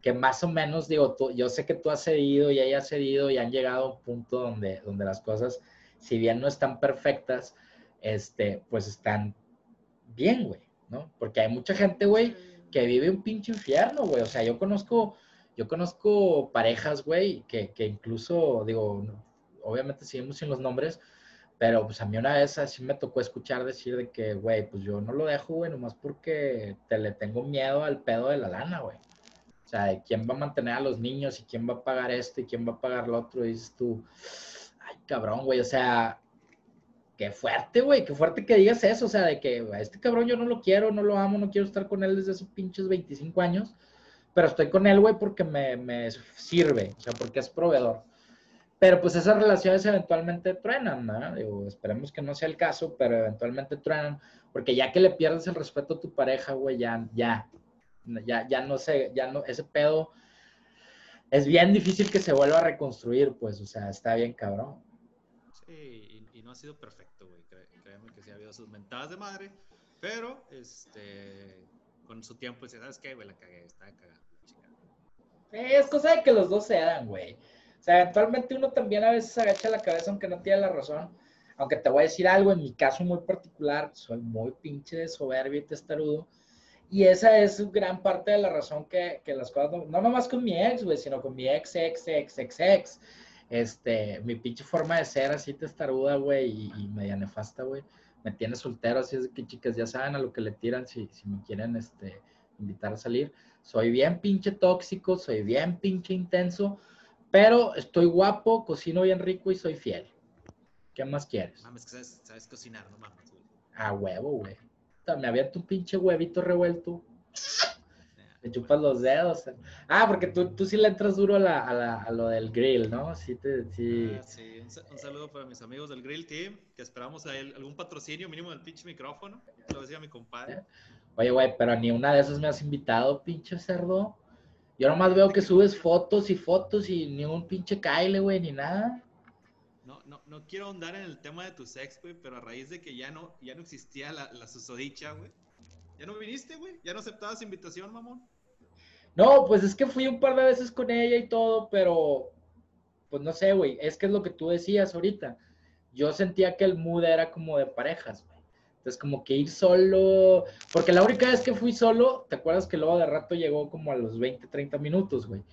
que más o menos, digo, tú, yo sé que tú has cedido y ella ha cedido y han llegado a un punto donde, donde las cosas, si bien no están perfectas, este, pues están bien, güey, ¿no? Porque hay mucha gente, güey, que vive un pinche infierno, güey. O sea, yo conozco, yo conozco parejas, güey, que, que incluso, digo, obviamente seguimos sin los nombres, pero pues a mí una vez así me tocó escuchar decir de que, güey, pues yo no lo dejo, güey, nomás porque te le tengo miedo al pedo de la lana, güey. O sea, de quién va a mantener a los niños y quién va a pagar esto y quién va a pagar lo otro. Y dices tú, ay, cabrón, güey, o sea, qué fuerte, güey, qué fuerte que digas eso, o sea, de que a este cabrón yo no lo quiero, no lo amo, no quiero estar con él desde esos pinches 25 años, pero estoy con él, güey, porque me, me sirve, o sea, porque es proveedor. Pero pues esas relaciones eventualmente truenan, ¿no? Digo, esperemos que no sea el caso, pero eventualmente truenan, porque ya que le pierdes el respeto a tu pareja, güey, ya, ya, ya, ya no sé, ya no, ese pedo es bien difícil que se vuelva a reconstruir, pues, o sea, está bien cabrón. Sí, y, no ha sido perfecto, güey, créeme que sí ha habido sus mentadas de madre, pero, este, con su tiempo, ¿sabes qué, güey? La cagué, está cagada. Es cosa de que los dos se dan, güey. O sea, eventualmente uno también a veces agacha la cabeza aunque no tiene la razón. Aunque te voy a decir algo, en mi caso muy particular, soy muy pinche de soberbio y testarudo. Y esa es gran parte de la razón que, que las cosas, no, no nomás con mi ex, güey, sino con mi ex, ex, ex, ex, ex. Este, mi pinche forma de ser así testaruda, güey, y, y, media nefasta, güey, me tiene soltero, así es que chicas ya saben a lo que le tiran si, si me quieren, este, invitar a salir. Soy bien pinche tóxico, soy bien pinche intenso, pero estoy guapo, cocino bien rico y soy fiel. ¿Qué más quieres? Mames, que sabes, cocinar, no mames, güey. A huevo, güey. Me había tu pinche huevito revuelto. Me chupas los dedos. Ah, porque tú, tú sí le entras duro a, la, a, la, a lo del grill, ¿no? Sí, te, sí. Ah, sí. Un, saludo para mis amigos del Grill Team, que esperamos a él, algún patrocinio mínimo del pinche micrófono. Lo decía mi compadre. Oye, güey, pero ni una de esas me has invitado, pinche cerdo. Yo nomás veo que subes fotos y fotos y ni un pinche Kyle, güey, ni nada. No, no, no quiero ahondar en el tema de tu sex, güey, pero a raíz de que ya no, ya no existía la, la susodicha, güey. ¿Ya no viniste, güey? ¿Ya no aceptabas invitación, mamón? No, pues es que fui un par de veces con ella y todo, pero pues no sé, güey, es que es lo que tú decías ahorita. Yo sentía que el mood era como de parejas. Entonces, como que ir solo, porque la única vez que fui solo, ¿te acuerdas que luego de rato llegó como a los 20, 30 minutos, güey?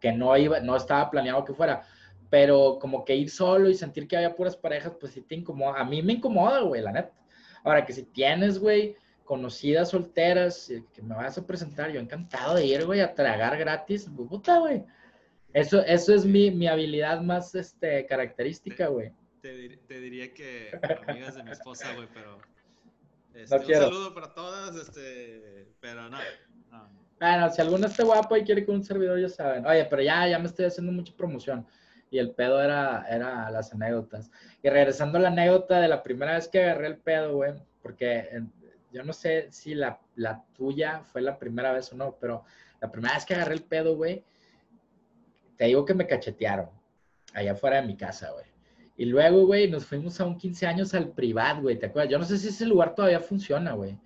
Que no iba, no estaba planeado que fuera, pero como que ir solo y sentir que había puras parejas, pues sí te incomoda. A mí me incomoda, güey, la neta. Ahora que si tienes, güey, conocidas solteras eh, que me vas a presentar, yo encantado de ir, güey, a tragar gratis, puta, güey. Eso, eso es mi, mi habilidad más, este, característica, güey. Te, te, diría que (laughs) amigas de mi esposa, güey, pero este, un saludo para todas, este, pero no, Bueno, si alguno está guapo y quiere con un servidor, ya saben. Oye, pero ya, ya me estoy haciendo mucha promoción. Y el pedo era, era las anécdotas. Y regresando a la anécdota de la primera vez que agarré el pedo, güey, porque yo no sé si la, la, tuya fue la primera vez o no, pero la primera vez que agarré el pedo, güey, te digo que me cachetearon allá afuera de mi casa, güey. Y luego, güey, nos fuimos a un 15 años al privat, güey, ¿te acuerdas? Yo no sé si ese lugar todavía funciona, güey.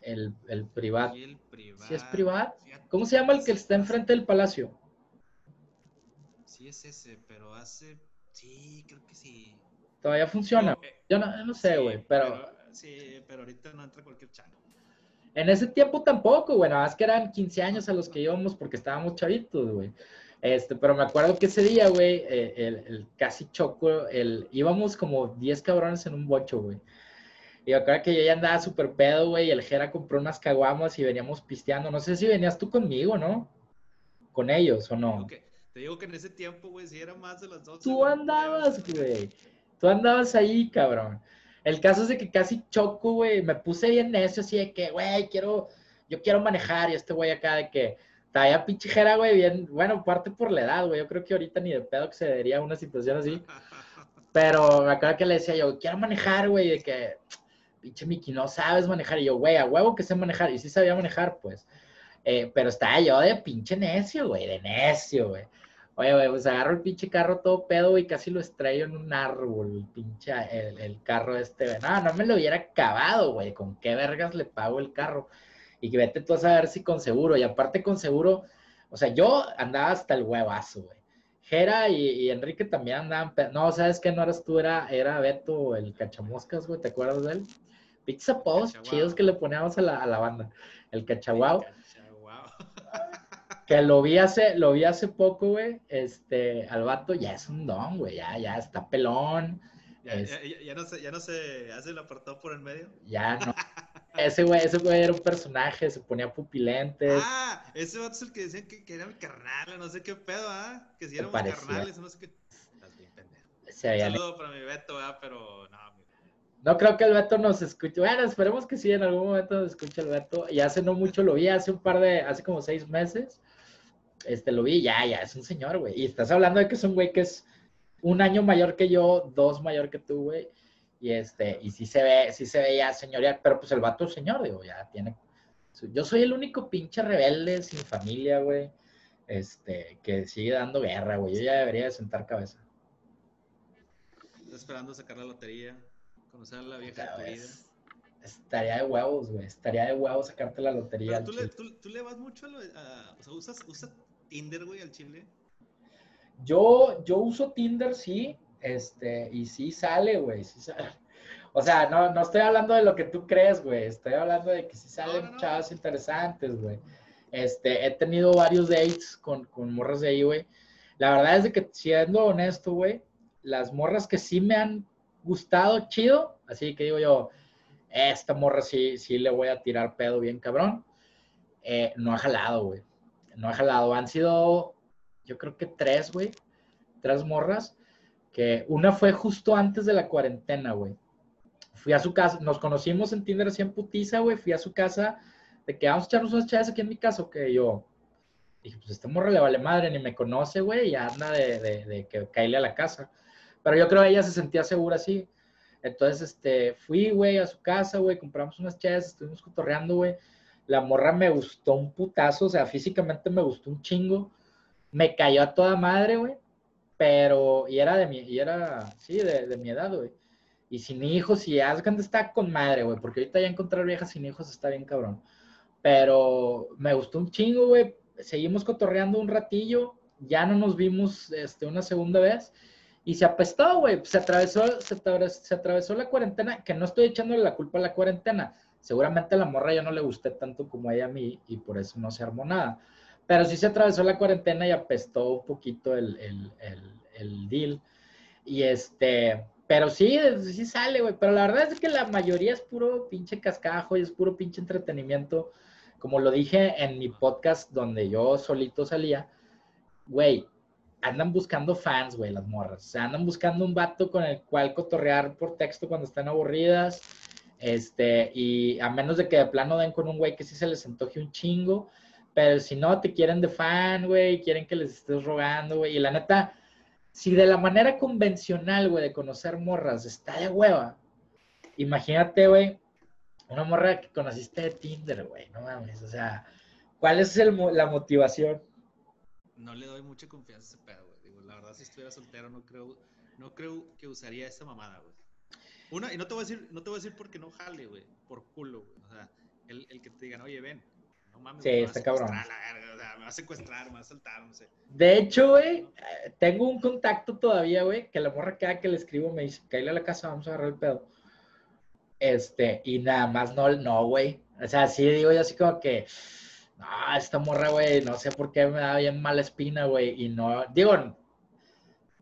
El, el privat. Sí, el privat. ¿Sí es privat? ¿Cómo se llama el que está enfrente del palacio? Sí es ese, pero hace... Sí, creo que sí. Todavía funciona. Eh, yo, no, no, sé, güey, pero... Sí, pero ahorita no entra cualquier chano. En ese tiempo tampoco, güey, nada más que eran 15 años a los que íbamos porque estábamos chavitos, güey. Este, pero me acuerdo que ese día, güey, eh, el, casi choco, el, íbamos como 10 cabrones en un bocho, güey. Y acá que yo ya andaba súper pedo, güey, y el Jera compró unas caguamas y veníamos pisteando. No sé si venías tú conmigo, ¿no? Con ellos o no. Te digo que en ese tiempo, güey, si era más de las dos. Tú andabas, güey. Tú andabas ahí, cabrón. El caso es de que casi choco, güey. Me puse bien necio, así de que, güey, quiero, yo quiero manejar. Y este güey acá de que, Talla pinchejera, güey, bien, bueno, parte por la edad, güey. Yo creo que ahorita ni de pedo que se vería una situación así. Pero me acuerdo que le decía yo, quiero manejar, güey, de que, pinche Miki, no sabes manejar. Y yo, güey, a huevo que sé manejar. Y sí sabía manejar, pues. Eh, pero estaba yo de pinche necio, güey, de necio, güey. Oye, güey, pues agarro el pinche carro todo pedo y casi lo estrello en un árbol, el pinche, el, carro este. No, no me lo hubiera acabado, güey. ¿Con qué vergas le pago el carro? Y que vete tú a saber si con seguro. Y aparte con seguro, o sea, yo andaba hasta el huevazo, güey. Jera y, Enrique también andaban. No, ¿sabes qué? No eras tú, era, era Beto, el cachamoscas, güey. ¿Te acuerdas de él? Pinches apodos chidos que le poníamos a la, a la banda. El cachaguao (laughs) que lo vi hace, lo vi hace poco, güey, este, al vato ya es un don, güey, ya, ya está pelón. Ya, ya, no se, ya no se hace el apartado por el medio. Ya no. (laughs) ese güey, ese güey era un personaje, se ponía pupilentes. Ah, ese vato es el que decían que, que era mi carnal, no sé qué pedo, ¿ah? Que si éramos carnales, no sé qué. Estás bien pendejo. Un saludo para mi Beto, ¿ah? Pero no, no creo que el Beto nos escuche. Bueno, esperemos que sí, en algún momento nos escuche el Beto. Y hace no mucho lo vi, hace un par de, hace como seis meses este, lo vi, ya, ya, es un señor, güey. Y estás hablando de que es un güey que es un año mayor que yo, dos mayor que tú, güey. Y este, y sí se ve, sí se ve ya señorial, pero pues el vato señor, digo, ya tiene. Yo soy el único pinche rebelde sin familia, güey. Este, que sigue dando guerra, güey. Yo ya debería de sentar cabeza. Esperando sacar la lotería, conocer a la vieja de tu vida. Estaría de huevos, güey. Estaría de huevos sacarte la lotería. Pero tú, le, tú, tú le, vas mucho a, o sea, usas, usas Tinder, güey, al chile? Yo, yo uso Tinder, sí, este, y sí sale, güey, sí sale. (laughs) O sea, no, no estoy hablando de lo que tú crees, güey, estoy hablando de que sí salen chavas interesantes, güey. Este, he tenido varios dates con, con morras de ahí, güey. La verdad es de que, siendo honesto, güey, las morras que sí me han gustado, chido, así que digo yo, esta morra sí, sí le voy a tirar pedo bien cabrón, eh, no ha jalado, güey no ha jalado. Han sido, yo creo que tres, güey. Tres morras. Que una fue justo antes de la cuarentena, güey. Fui a su casa, nos conocimos en Tinder así en putiza, güey. Fui a su casa de que vamos a echarnos unas chaves aquí en mi casa, que yo dije, pues este morra le vale madre, ni me conoce, güey, y anda de, de, que caíle a la casa. Pero yo creo que ella se sentía segura así. Entonces, este, fui, güey, a su casa, güey, compramos unas chaves, estuvimos cotorreando, güey. La morra me gustó un putazo, o sea, físicamente me gustó un chingo. Me cayó a toda madre, güey. Pero, y era de mi, y era, sí, de, mi edad, güey. Y sin hijos, y Asgard está con madre, güey, porque ahorita ya encontrar viejas sin hijos está bien cabrón. Pero me gustó un chingo, güey. Seguimos cotorreando un ratillo, ya no nos vimos este, una segunda vez y se apestó, güey. Se atravesó, se atravesó, se atravesó la cuarentena, que no estoy echándole la culpa a la cuarentena Seguramente a la morra yo no le gusté tanto como ella a mí y por eso no se armó nada. Pero sí se atravesó la cuarentena y apestó un poquito el, el, el, deal. Y este, pero sí, sí sale, güey. Pero la verdad es que la mayoría es puro pinche cascajo y es puro pinche entretenimiento. Como lo dije en mi podcast donde yo solito salía, güey, andan buscando fans, güey, las morras. O sea, andan buscando un vato con el cual cotorrear por texto cuando están aburridas este, y a menos de que de plano den con un güey que sí se les antoje un chingo, pero si no te quieren de fan, güey, quieren que les estés rogando, güey. Y la neta, si de la manera convencional, güey, de conocer morras está de hueva, imagínate, güey, una morra que conociste de Tinder, güey, no mames, o sea, ¿cuál es el, la motivación? No le doy mucha confianza a ese pedo, güey. Digo, la verdad, si estuviera soltero, no creo, no creo que usaría esa mamada, güey. Una, y no te voy a decir, no te voy a decir porque no jale, güey, por culo, güey. O sea, el, el que te digan, oye, ven, no mames, sí, está cabrón. me va a secuestrar, me va a saltar, no sé. De hecho, güey, tengo un contacto todavía, güey, que la morra cada que le escribo me dice, caíle a la casa, vamos a agarrar el pedo. Este, y nada más no, no, güey. O sea, sí digo yo así como que, no, esta morra, güey, no sé por qué me da bien mala espina, güey, y no, digo,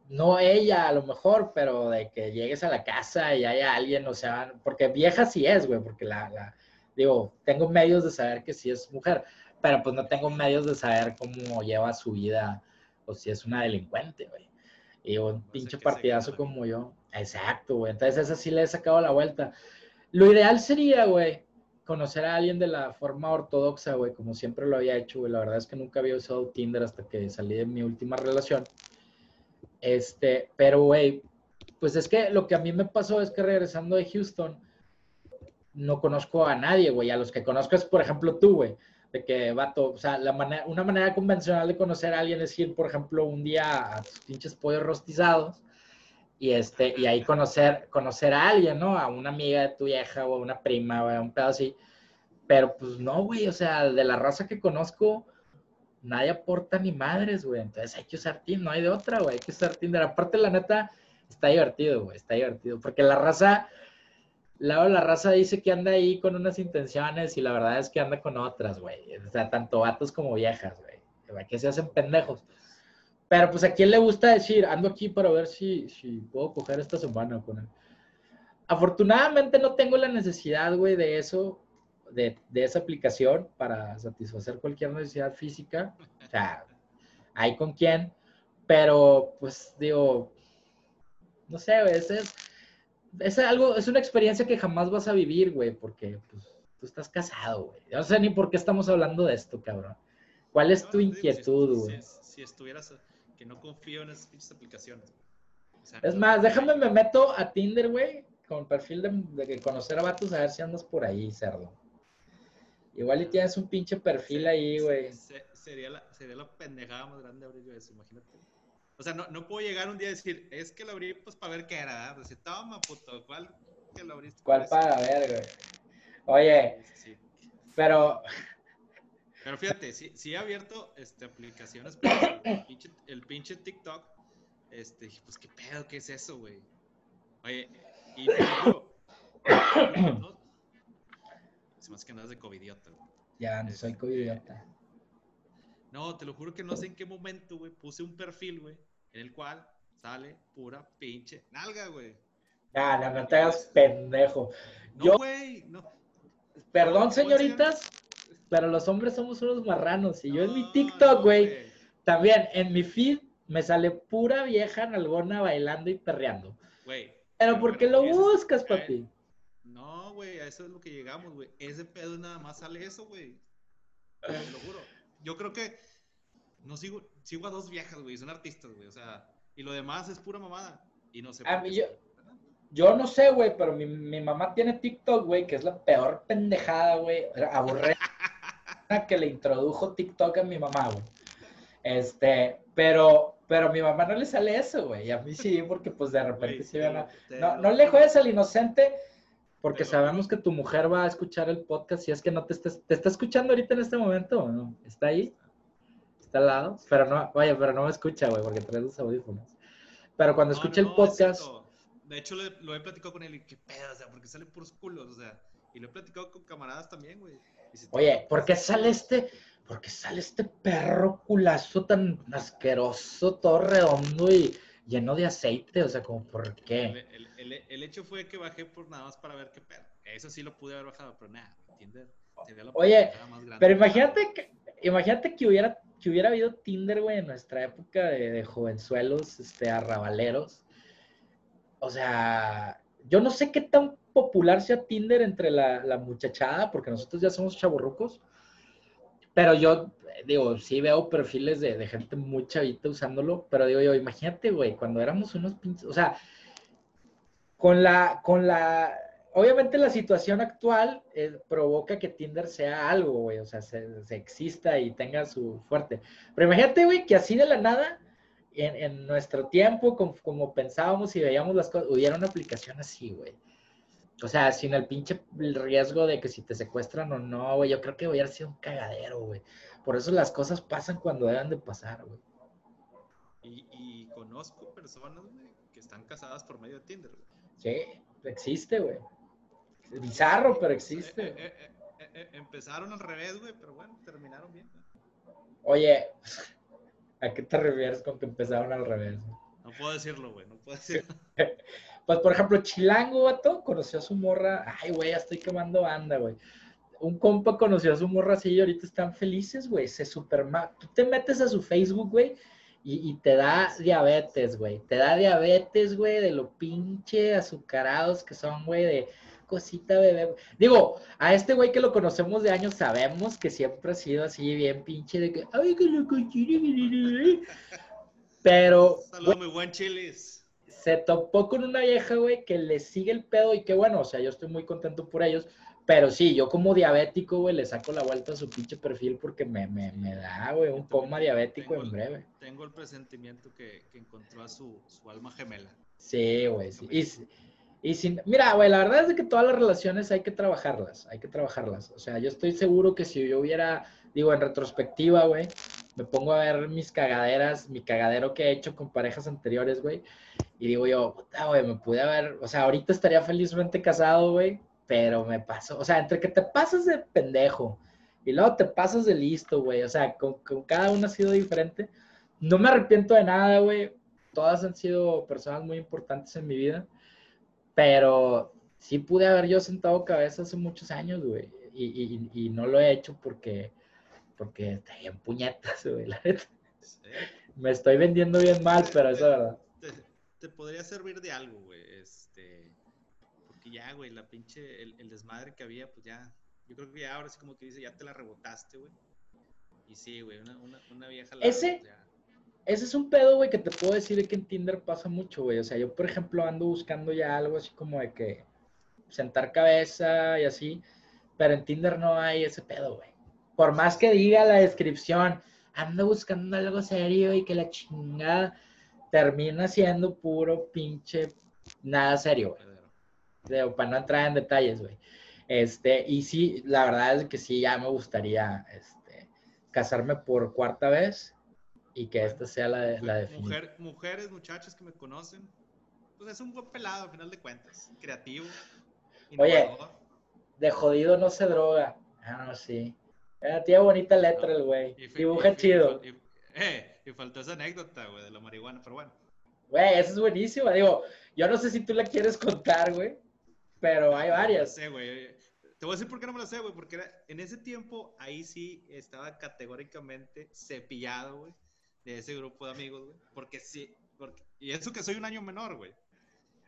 no ella a lo mejor, pero de que llegues a la casa y haya alguien, o sea, porque vieja sí es, güey, porque la, digo, tengo medios de saber que sí es mujer, pero pues no tengo medios de saber cómo lleva su vida o si es una delincuente, güey. Y un pinche partidazo como yo. Exacto, güey. Entonces esa sí le he sacado la vuelta. Lo ideal sería, güey, conocer a alguien de la forma ortodoxa, güey, como siempre lo había hecho, güey. La verdad es que nunca había usado Tinder hasta que salí de mi última relación. Este, pero, güey, pues es que lo que a mí me pasó es que regresando de Houston, no conozco a nadie, güey. A los que conozco es, por ejemplo, tú, güey. De que, vato, o sea, la manera, una manera convencional de conocer a alguien es ir, por ejemplo, un día a tus pinches pollos rostizados y, este, y ahí conocer, conocer a alguien, ¿no? A una amiga de tu vieja o a una prima o a un pedo así. Pero pues no, güey, o sea, de la raza que conozco, nadie aporta ni madres, güey. Entonces hay que usar Tinder, no hay de otra, güey, hay que usar Tinder. Aparte, la neta, está divertido, güey, está divertido. Porque la raza, la, la raza dice que anda ahí con unas intenciones y la verdad es que anda con otras, güey. O sea, tanto vatos como viejas, güey. Que se hacen pendejos. Pero pues a quién le gusta decir, ando aquí para ver si, si puedo coger esta semana con él. Afortunadamente no tengo la necesidad, güey, de eso, de, de, esa aplicación para satisfacer cualquier necesidad física. O sea, hay con quién, pero pues digo, no sé, güey, es, es, algo, es una experiencia que jamás vas a vivir, güey, porque pues, tú estás casado, güey. No sé ni por qué estamos hablando de esto, cabrón. ¿Cuál es tu inquietud, güey? Si, si, estuvieras, que no confío en esas pinches aplicaciones. O sea, es más, déjame, me meto a Tinder, güey, con perfil de, de, conocer a vatos, a ver si andas por ahí, cerdo. Igual y tienes un pinche perfil ahí, güey. Sería la, sería la pendejada más grande abrir eso, imagínate. O sea, no, no puedo llegar un día y decir, es que lo abrí pues para ver qué era, ¿verdad? Decir, toma, puto, ¿cuál que lo abriste? ¿Cuál para ver, güey? Oye, sí. pero... Pero fíjate, sí, sí he abierto este, aplicaciones, pero el pinche, el pinche TikTok, este, pues qué pedo, ¿qué es eso, güey? Oye, y no, (coughs) se hace que andas de covidiota. Ya, no soy covidiota. No, te lo juro que no sé en qué momento, güey, puse un perfil, güey, en el cual sale pura pinche nalga, güey. Ya, no, no te hagas pendejo. No, güey, no. Perdón, señoritas, pero los hombres somos unos marranos. Y yo en mi TikTok, güey, también en mi feed me sale pura vieja nalgona bailando y perreando. Güey. Pero ¿por qué lo buscas, papi? No, güey, a eso es lo que llegamos, güey. Ese pedo nada más sale eso, güey. Te lo juro yo creo que no sigo, sigo a dos viejas, güey, son artistas, güey, o sea, y lo demás es pura mamada. Y no sé. A mí yo, yo no sé, güey, pero mi, mi, mamá tiene TikTok, güey, que es la peor pendejada, güey, aburrida (laughs) que le introdujo TikTok a mi mamá, güey. Este, pero, pero a mi mamá no le sale eso, güey, y a mí sí, porque pues de repente sí, no, no, no le juegues al inocente, porque sabemos que tu mujer va a escuchar el podcast si es que no te está, te está escuchando ahorita en este momento no. ¿Está ahí? ¿Está al lado? Pero no, vaya, pero no me escucha, güey, porque trae los audífonos. Pero cuando escuche el podcast... de hecho, lo he platicado con él y qué pedo, o sea, porque sale puros culos, o sea, y lo he platicado con camaradas también, güey. Oye, ¿por qué sale este, por qué sale este perro culazo tan asqueroso, todo redondo y lleno de aceite? O sea, como, ¿por qué? El, el, el, hecho fue que bajé por nada más para ver qué pedo. Eso sí lo pude haber bajado, pero nada, Tinder. Oye, pero imagínate que, imagínate que hubiera, que hubiera habido Tinder, güey, en nuestra época de, de, jovenzuelos, este, arrabaleros. O sea, yo no sé qué tan popular sea Tinder entre la, la muchachada, porque nosotros ya somos chaborrucos. Pero yo, digo, sí veo perfiles de, de, gente muy chavita usándolo, pero digo yo, imagínate, güey, cuando éramos unos pinches, o sea, con la, con la, obviamente la situación actual eh, provoca que Tinder sea algo, güey, o sea, se, se, exista y tenga su fuerte. Pero imagínate, güey, que así de la nada, en, en nuestro tiempo, como, como, pensábamos y veíamos las cosas, hubiera una aplicación así, güey. O sea, sin el pinche riesgo de que si te secuestran o no, güey, yo creo que hubiera sido un cagadero, güey. Por eso las cosas pasan cuando deben de pasar, güey. Y, y conozco personas, güey, que están casadas por medio de Tinder, güey. Sí, existe, güey. Bizarro, pero existe. Eh, eh, eh, empezaron al revés, güey, pero bueno, terminaron bien. Oye, (laughs) ¿a qué te refieres con que empezaron al revés? No puedo decirlo, güey, no puedo decirlo. (laughs) pues, por ejemplo, Chilango, vato, conoció a su morra. Ay, güey, ya estoy quemando banda, güey. Un compa conoció a su morra así y ahorita están felices, güey. Se super... Tú te metes a su Facebook, güey, y, y, te da diabetes, güey. Te da diabetes, güey, de lo pinche azucarados que son, güey, de cosita bebé. Digo, a este güey que lo conocemos de años sabemos que siempre ha sido así bien pinche de que, ay, que lo Pero... Saludos, muy buen chiles. Se topó con una vieja, güey, que le sigue el pedo y que bueno, o sea, yo estoy muy contento por ellos, Pero sí, yo como diabético, güey, le saco la vuelta a su pinche perfil porque me, me, me da, güey, un coma diabético en breve. Tengo el presentimiento que, que encontró a su, su, alma gemela. Sí, güey. Sí. Y, y sin, mira, güey, la verdad es que todas las relaciones hay que trabajarlas, hay que trabajarlas. O sea, yo estoy seguro que si yo hubiera, digo, en retrospectiva, güey, me pongo a ver mis cagaderas, mi cagadero que he hecho con parejas anteriores, güey, y digo yo, puta, güey, me pude haber, o sea, ahorita estaría felizmente casado, güey, pero me pasó, o sea, entre que te pasas de pendejo y luego te pasas de listo, güey, o sea, con, con cada uno ha sido diferente. No me arrepiento de nada, güey. Todas han sido personas muy importantes en mi vida, pero sí pude haber yo sentado cabeza hace muchos años, güey, y, y, y, no lo he hecho porque, porque estoy en puñetas, güey, la neta. Sí. Me estoy vendiendo bien mal, pero eso es verdad. Te, te podría servir de algo, güey, este que ya, güey, la pinche, el, el, desmadre que había, pues ya, yo creo que ya ahora sí como que dice, ya te la rebotaste, güey. Y sí, güey, una, una, una, vieja... La, ese, pues ese es un pedo, güey, que te puedo decir que en Tinder pasa mucho, güey. O sea, yo, por ejemplo, ando buscando ya algo así como de que sentar cabeza y así, pero en Tinder no hay ese pedo, güey. Por más que diga la descripción, ando buscando algo serio y que la chingada termina siendo puro pinche nada serio, güey de, para no entrar en detalles, güey. Este, y sí, la verdad es que sí, ya me gustaría este, casarme por cuarta vez y que esta sea la, la definición. Mujer, mujeres, muchachos que me conocen, pues es un buen pelado, al final de cuentas, creativo. Oye, de jodido no se droga. Ah, no, sí. Eh, tiene bonita letra el güey. Dibuja y, chido. Y, eh, y faltó esa anécdota, güey, de la marihuana, pero bueno. Güey, eso es buenísimo. Digo, yo no sé si tú la quieres contar, güey pero hay varias. No sé, güey. Te voy a decir por qué no me lo sé, güey, porque era, en ese tiempo ahí sí estaba categóricamente cepillado, güey, de ese grupo de amigos, güey, porque sí, porque, y eso que soy un año menor, güey,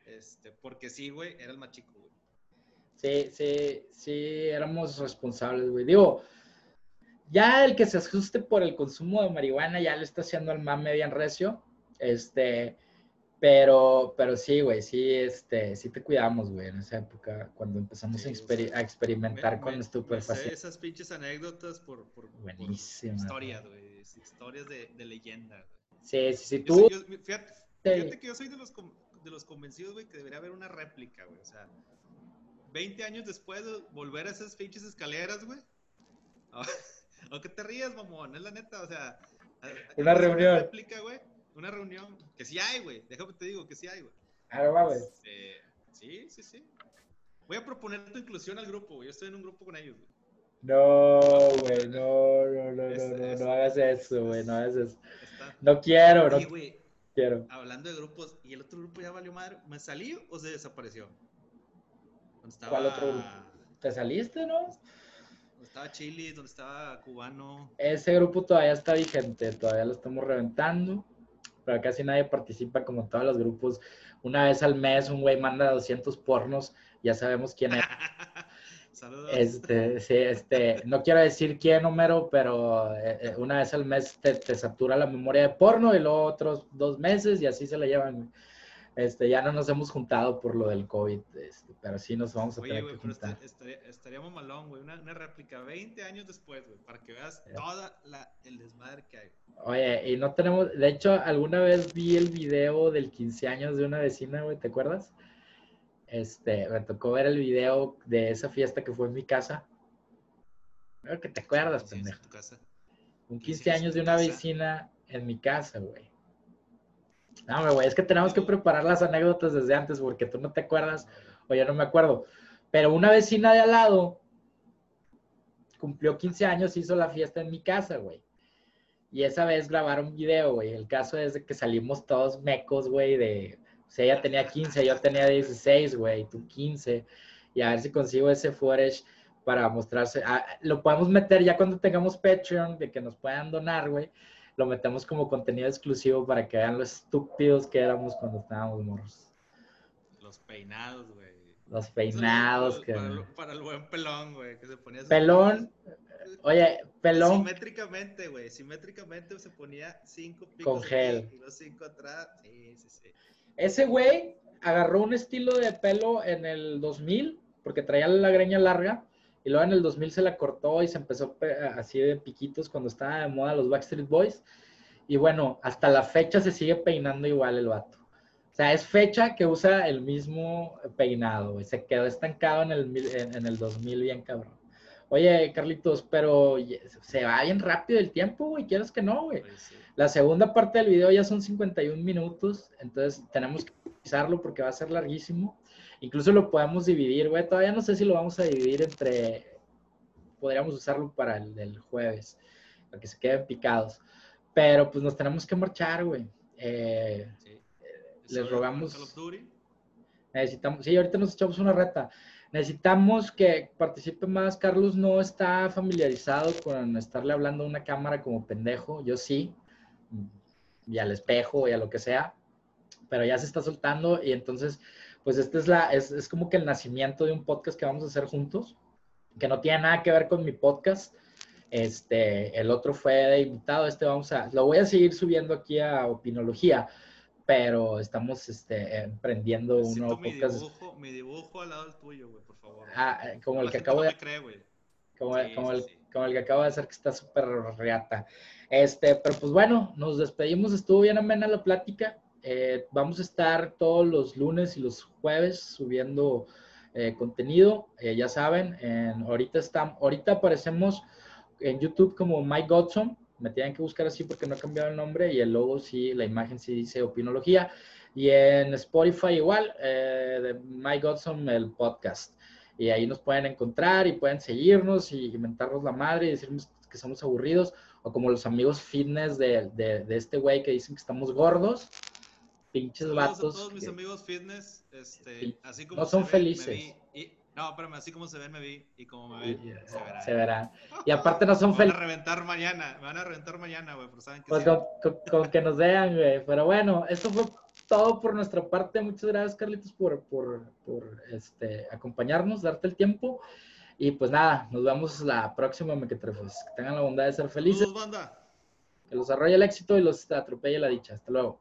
este, porque sí, güey, era el más chico, güey. Sí, sí, sí, éramos responsables, güey. Digo, ya el que se ajuste por el consumo de marihuana ya le está haciendo al mame bien recio, este, pero, pero sí, güey, sí, este, sí te cuidamos, güey, en esa época, cuando empezamos sí, a, exper a, experimentar me, con estupefacientes. esas pinches anécdotas por, por, por historias, güey, historias de, de leyenda. Güey. Sí, sí, sí, tú... Yo, yo, fíjate, fíjate, que yo soy de los, de los convencidos, güey, que debería haber una réplica, güey, o sea, 20 años después de volver a esas pinches escaleras, güey. (laughs) Aunque te rías, mamón, es la neta, o sea... Una reunión. Una réplica, güey una reunión, que sí hay, güey. Déjame te digo que sí hay, güey. Ah, va, güey. Este, sí, sí, sí. Voy a proponer tu inclusión al grupo, güey. Yo estoy en un grupo con ellos, güey. No, güey, no, no, no, es, no, no, es, no hagas eso, güey, no hagas eso. Está, no quiero, no wey, quiero. Hablando de grupos, ¿y el otro grupo ya valió madre? ¿Me salí o se desapareció? Estaba... ¿Cuál otro grupo? ¿Te saliste, no? Donde estaba Chile, donde estaba Cubano. Ese grupo todavía está vigente, todavía lo estamos reventando pero casi nadie participa como todos los grupos. Una vez al mes un güey manda 200 pornos, ya sabemos quién es. (laughs) Saludos. Este, sí, este, no quiero decir quién, Homero, pero eh, una vez al mes te, te, satura la memoria de porno y luego otros dos meses y así se la llevan. Este, ya no nos hemos juntado por lo del COVID, este, pero sí nos vamos a Oye, tener wey, que juntar. Estaría, estaríamos malón, güey, una, una, réplica 20 años después, güey, para que veas yeah. toda la, el desmadre que hay. Oye, y no tenemos, de hecho, alguna vez vi el video del 15 años de una vecina, güey, ¿te acuerdas? Este, me tocó ver el video de esa fiesta que fue en mi casa. Creo que te acuerdas, sí, pendejo. Un 15 años de una vecina en mi casa, güey. No, güey, es que tenemos que preparar las anécdotas desde antes porque tú no te acuerdas o yo no me acuerdo. Pero una vecina de al lado cumplió 15 años, hizo la fiesta en mi casa, güey. Y esa vez grabaron video, güey. El caso es que salimos todos mecos, güey, de... O sea, ella tenía 15, yo tenía 16, güey, tú 15. Y a ver si consigo ese footage para mostrarse. Ah, lo podemos meter ya cuando tengamos Patreon, de que nos puedan donar, güey lo metemos como contenido exclusivo para que vean lo estúpidos que éramos cuando estábamos morros. Los peinados, güey. Los peinados. Que... para, el, para, el, buen pelón, güey, que se ponía... Pelón, oye, pelón... Simétricamente, güey, simétricamente se ponía cinco picos Con gel. y los cinco atrás. Sí, sí, sí. Ese güey agarró un estilo de pelo en el 2000 porque traía la greña larga y luego en el 2000 se la cortó y se empezó así de piquitos cuando estaba de moda los Backstreet Boys. Y bueno, hasta la fecha se sigue peinando igual el vato. O sea, es fecha que usa el mismo peinado, y Se quedó estancado en el, en, el 2000 bien cabrón. Oye, Carlitos, pero se va bien rápido el tiempo, güey. ¿Quieres que no, güey? Pues la segunda parte del video ya son 51 minutos, entonces tenemos que pisarlo porque va a ser larguísimo. Incluso lo podemos dividir, güey. Todavía no sé si lo vamos a dividir entre. Podríamos usarlo para el del jueves, para que se queden picados. Pero pues nos tenemos que marchar, güey. Eh, les rogamos. Necesitamos, sí, ahorita nos echamos una reta. Necesitamos que participe más. Carlos no está familiarizado con estarle hablando a una cámara como pendejo. Yo sí. Y al espejo y a lo que sea. Pero ya se está soltando y entonces, pues este es la, es, es como que el nacimiento de un podcast que vamos a hacer juntos, que no tiene nada que ver con mi podcast este, el otro fue de invitado, este vamos a, lo voy a seguir subiendo aquí a Opinología, pero estamos este, emprendiendo un nuevo mi podcast. Dibujo, mi dibujo al lado del tuyo, güey, por favor. Ah, como el que acabo de... como, como, el, como el que acabo de hacer que está súper reata. Este, pero pues bueno, nos despedimos, estuvo bien amena la plática. Eh, vamos a estar todos los lunes y los jueves subiendo eh, contenido, eh, ya saben, en, ahorita, están, ahorita aparecemos en YouTube como Mike Godson. Me tienen que buscar así porque no he cambiado el nombre y el logo sí, la imagen sí dice Opinología. Y en Spotify igual, eh, de Mike Godson, el podcast. Y ahí nos pueden encontrar y pueden seguirnos y inventarnos la madre y decirnos que somos aburridos. O como los amigos fitness de, de, este güey que dicen que estamos gordos. Pinches vatos. todos mis amigos fitness, este, así como no son felices. No, pero así como se ven me vi y como me ven, se verá. Se verá. (laughs) Y aparte no son felices. Me van a reventar mañana, me van a reventar mañana, güey, por saben que Pues con, que nos vean, güey. Pero bueno, esto fue todo por nuestra parte. Muchas gracias, Carlitos, por, por, por este, acompañarnos, darte el tiempo. Y pues nada, nos vemos la próxima Mequetrefes. Que tengan la bondad de ser felices. banda. Que los arrolle el éxito y los atropelle la dicha. Hasta luego.